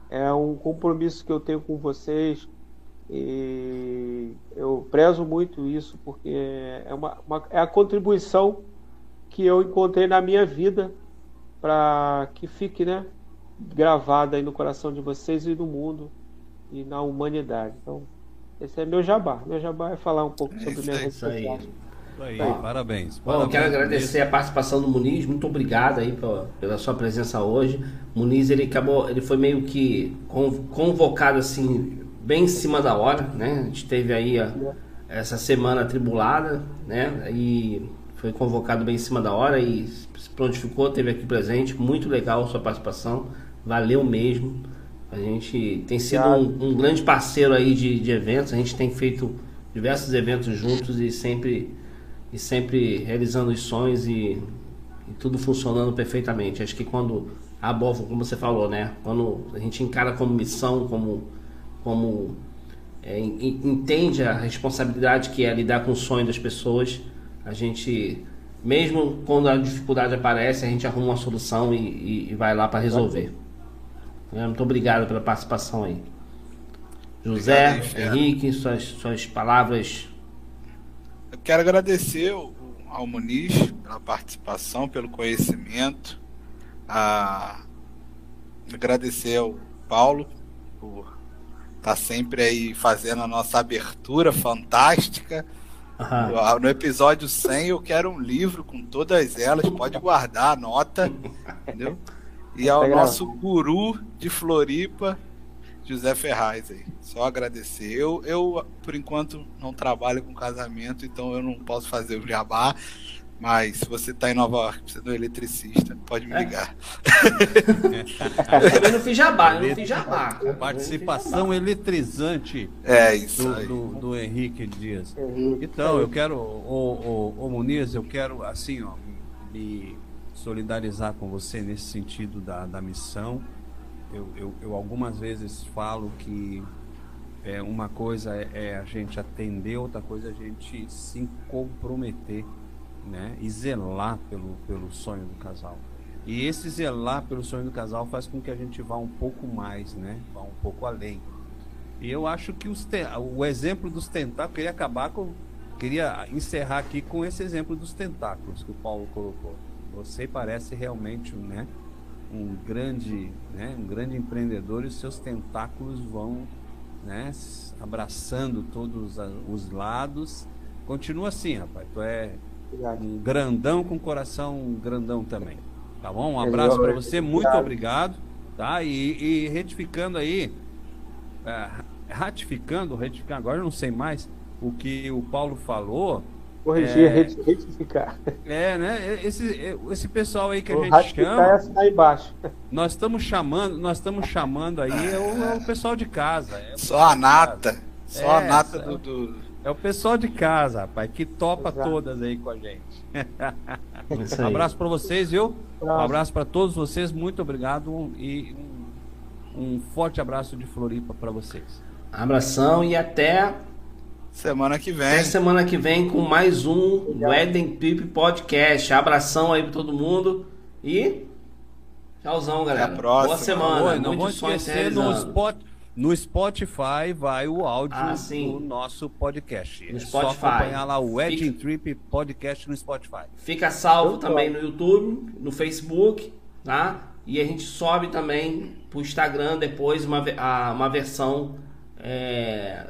é um compromisso que eu tenho com vocês e prezo muito isso porque é, uma, uma é a contribuição que eu encontrei na minha vida para que fique né, gravada aí no coração de vocês e no mundo e na humanidade. Então, esse é meu jabá. Meu jabá é falar um pouco sobre minha rede social. Aí, aí, parabéns. Bom, eu quero agradecer a participação do Muniz, muito obrigado aí pela, pela, sua presença hoje. Muniz, ele acabou, ele foi meio que convocado assim, bem em cima da hora, né? A gente teve aí a, essa semana tribulada, né? E foi convocado bem em cima da hora e se prontificou, teve aqui presente. Muito legal a sua participação, valeu mesmo. A gente tem sido um, um grande parceiro aí de, de, eventos, a gente tem feito diversos eventos juntos e sempre, e sempre realizando os sonhos e, e tudo funcionando perfeitamente. Acho que quando a boa, como você falou, né? Quando a gente encara como missão, como, como é, entende a responsabilidade que é lidar com o sonho das pessoas, a gente, mesmo quando a dificuldade aparece, a gente arruma uma solução e, e, e vai lá para resolver. É, muito obrigado pela participação aí. José, obrigado, Henrique, suas, suas palavras. Eu quero agradecer ao Muniz pela participação, pelo conhecimento. A... Agradecer ao Paulo por tá sempre aí fazendo a nossa abertura fantástica. Uhum. No episódio 100 eu quero um livro com todas elas, pode guardar, anota, entendeu? E ao nosso guru de Floripa, José Ferraz aí. Só agradecer. Eu, eu, por enquanto, não trabalho com casamento, então eu não posso fazer o jabá. Mas se você está em Nova York, precisa de um eletricista, pode me é. ligar. eu não fiz jabá, eu não fiz jabá. Participação eletrizante é isso do, do, do, Henrique Dias. Então, eu quero, o, o, o Muniz, eu quero assim, ó, me solidarizar com você nesse sentido da, da missão. Eu, eu, eu algumas vezes falo que é, uma coisa é, é, a gente atender, outra coisa é a gente se comprometer né? e zelar pelo, pelo sonho do casal. E esse zelar pelo sonho do casal faz com que a gente vá um pouco mais, né? vá um pouco além. E eu acho que os o exemplo dos tentáculos, queria acabar com, queria encerrar aqui com esse exemplo dos tentáculos que o Paulo colocou. Você parece realmente né, um grande, né, um grande empreendedor e os seus tentáculos vão né, abraçando todos os lados. Continua assim, rapaz. Tu é um grandão com coração grandão também. Tá bom? Um abraço para você, muito obrigado. Tá? E, e retificando aí, é, ratificando, retificando, agora eu não sei mais o que o Paulo falou. Corrigir, é, retificar. É, né? Esse, esse pessoal aí que a gente chama. É aí embaixo. Nós estamos chamando, nós estamos chamando aí é o, é o pessoal de casa. É Só a nata. Só é, a nata do, do, É o pessoal de casa, rapaz, que topa Exato. todas aí com a gente. (laughs) um abraço para vocês, viu? Um abraço para todos vocês, muito obrigado e um, forte abraço de Floripa para vocês. Abração e até semana que vem. Até semana que vem com mais um Wedding Trip Podcast. Abração aí para todo mundo e tchauzão, galera. Até a próxima. Boa semana. Oi, não vou esquecer no Spot no Spotify vai o áudio ah, do nosso podcast. No Spotify. É só acompanhar lá o Wedding Fica... Trip Podcast no Spotify. Fica salvo Eu também no YouTube, no Facebook, tá? E a gente sobe também pro Instagram depois uma, uma versão é,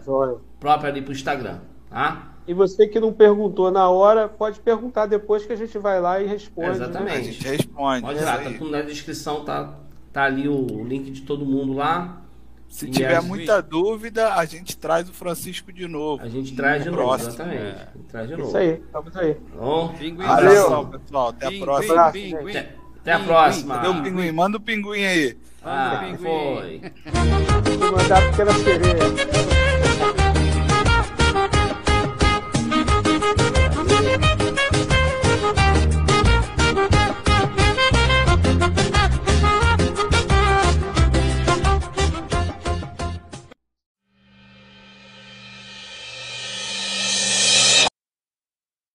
própria ali pro Instagram, tá? E você que não perguntou na hora, pode perguntar depois que a gente vai lá e responde. exatamente. A gente responde. Pode ir lá, tá tudo na descrição, tá, tá ali o link de todo mundo lá. Se e tiver muita dúvida, a gente traz o Francisco de novo. A gente traz de novo, exatamente. É. Traz de novo. Isso aí, estamos aí. Bom, Valeu, pessoal. Até a próxima. até, até a próxima. Cadê o pinguim? Manda o pinguim aí. Ah, pinguim. foi. Vou mandar a pequena sereia.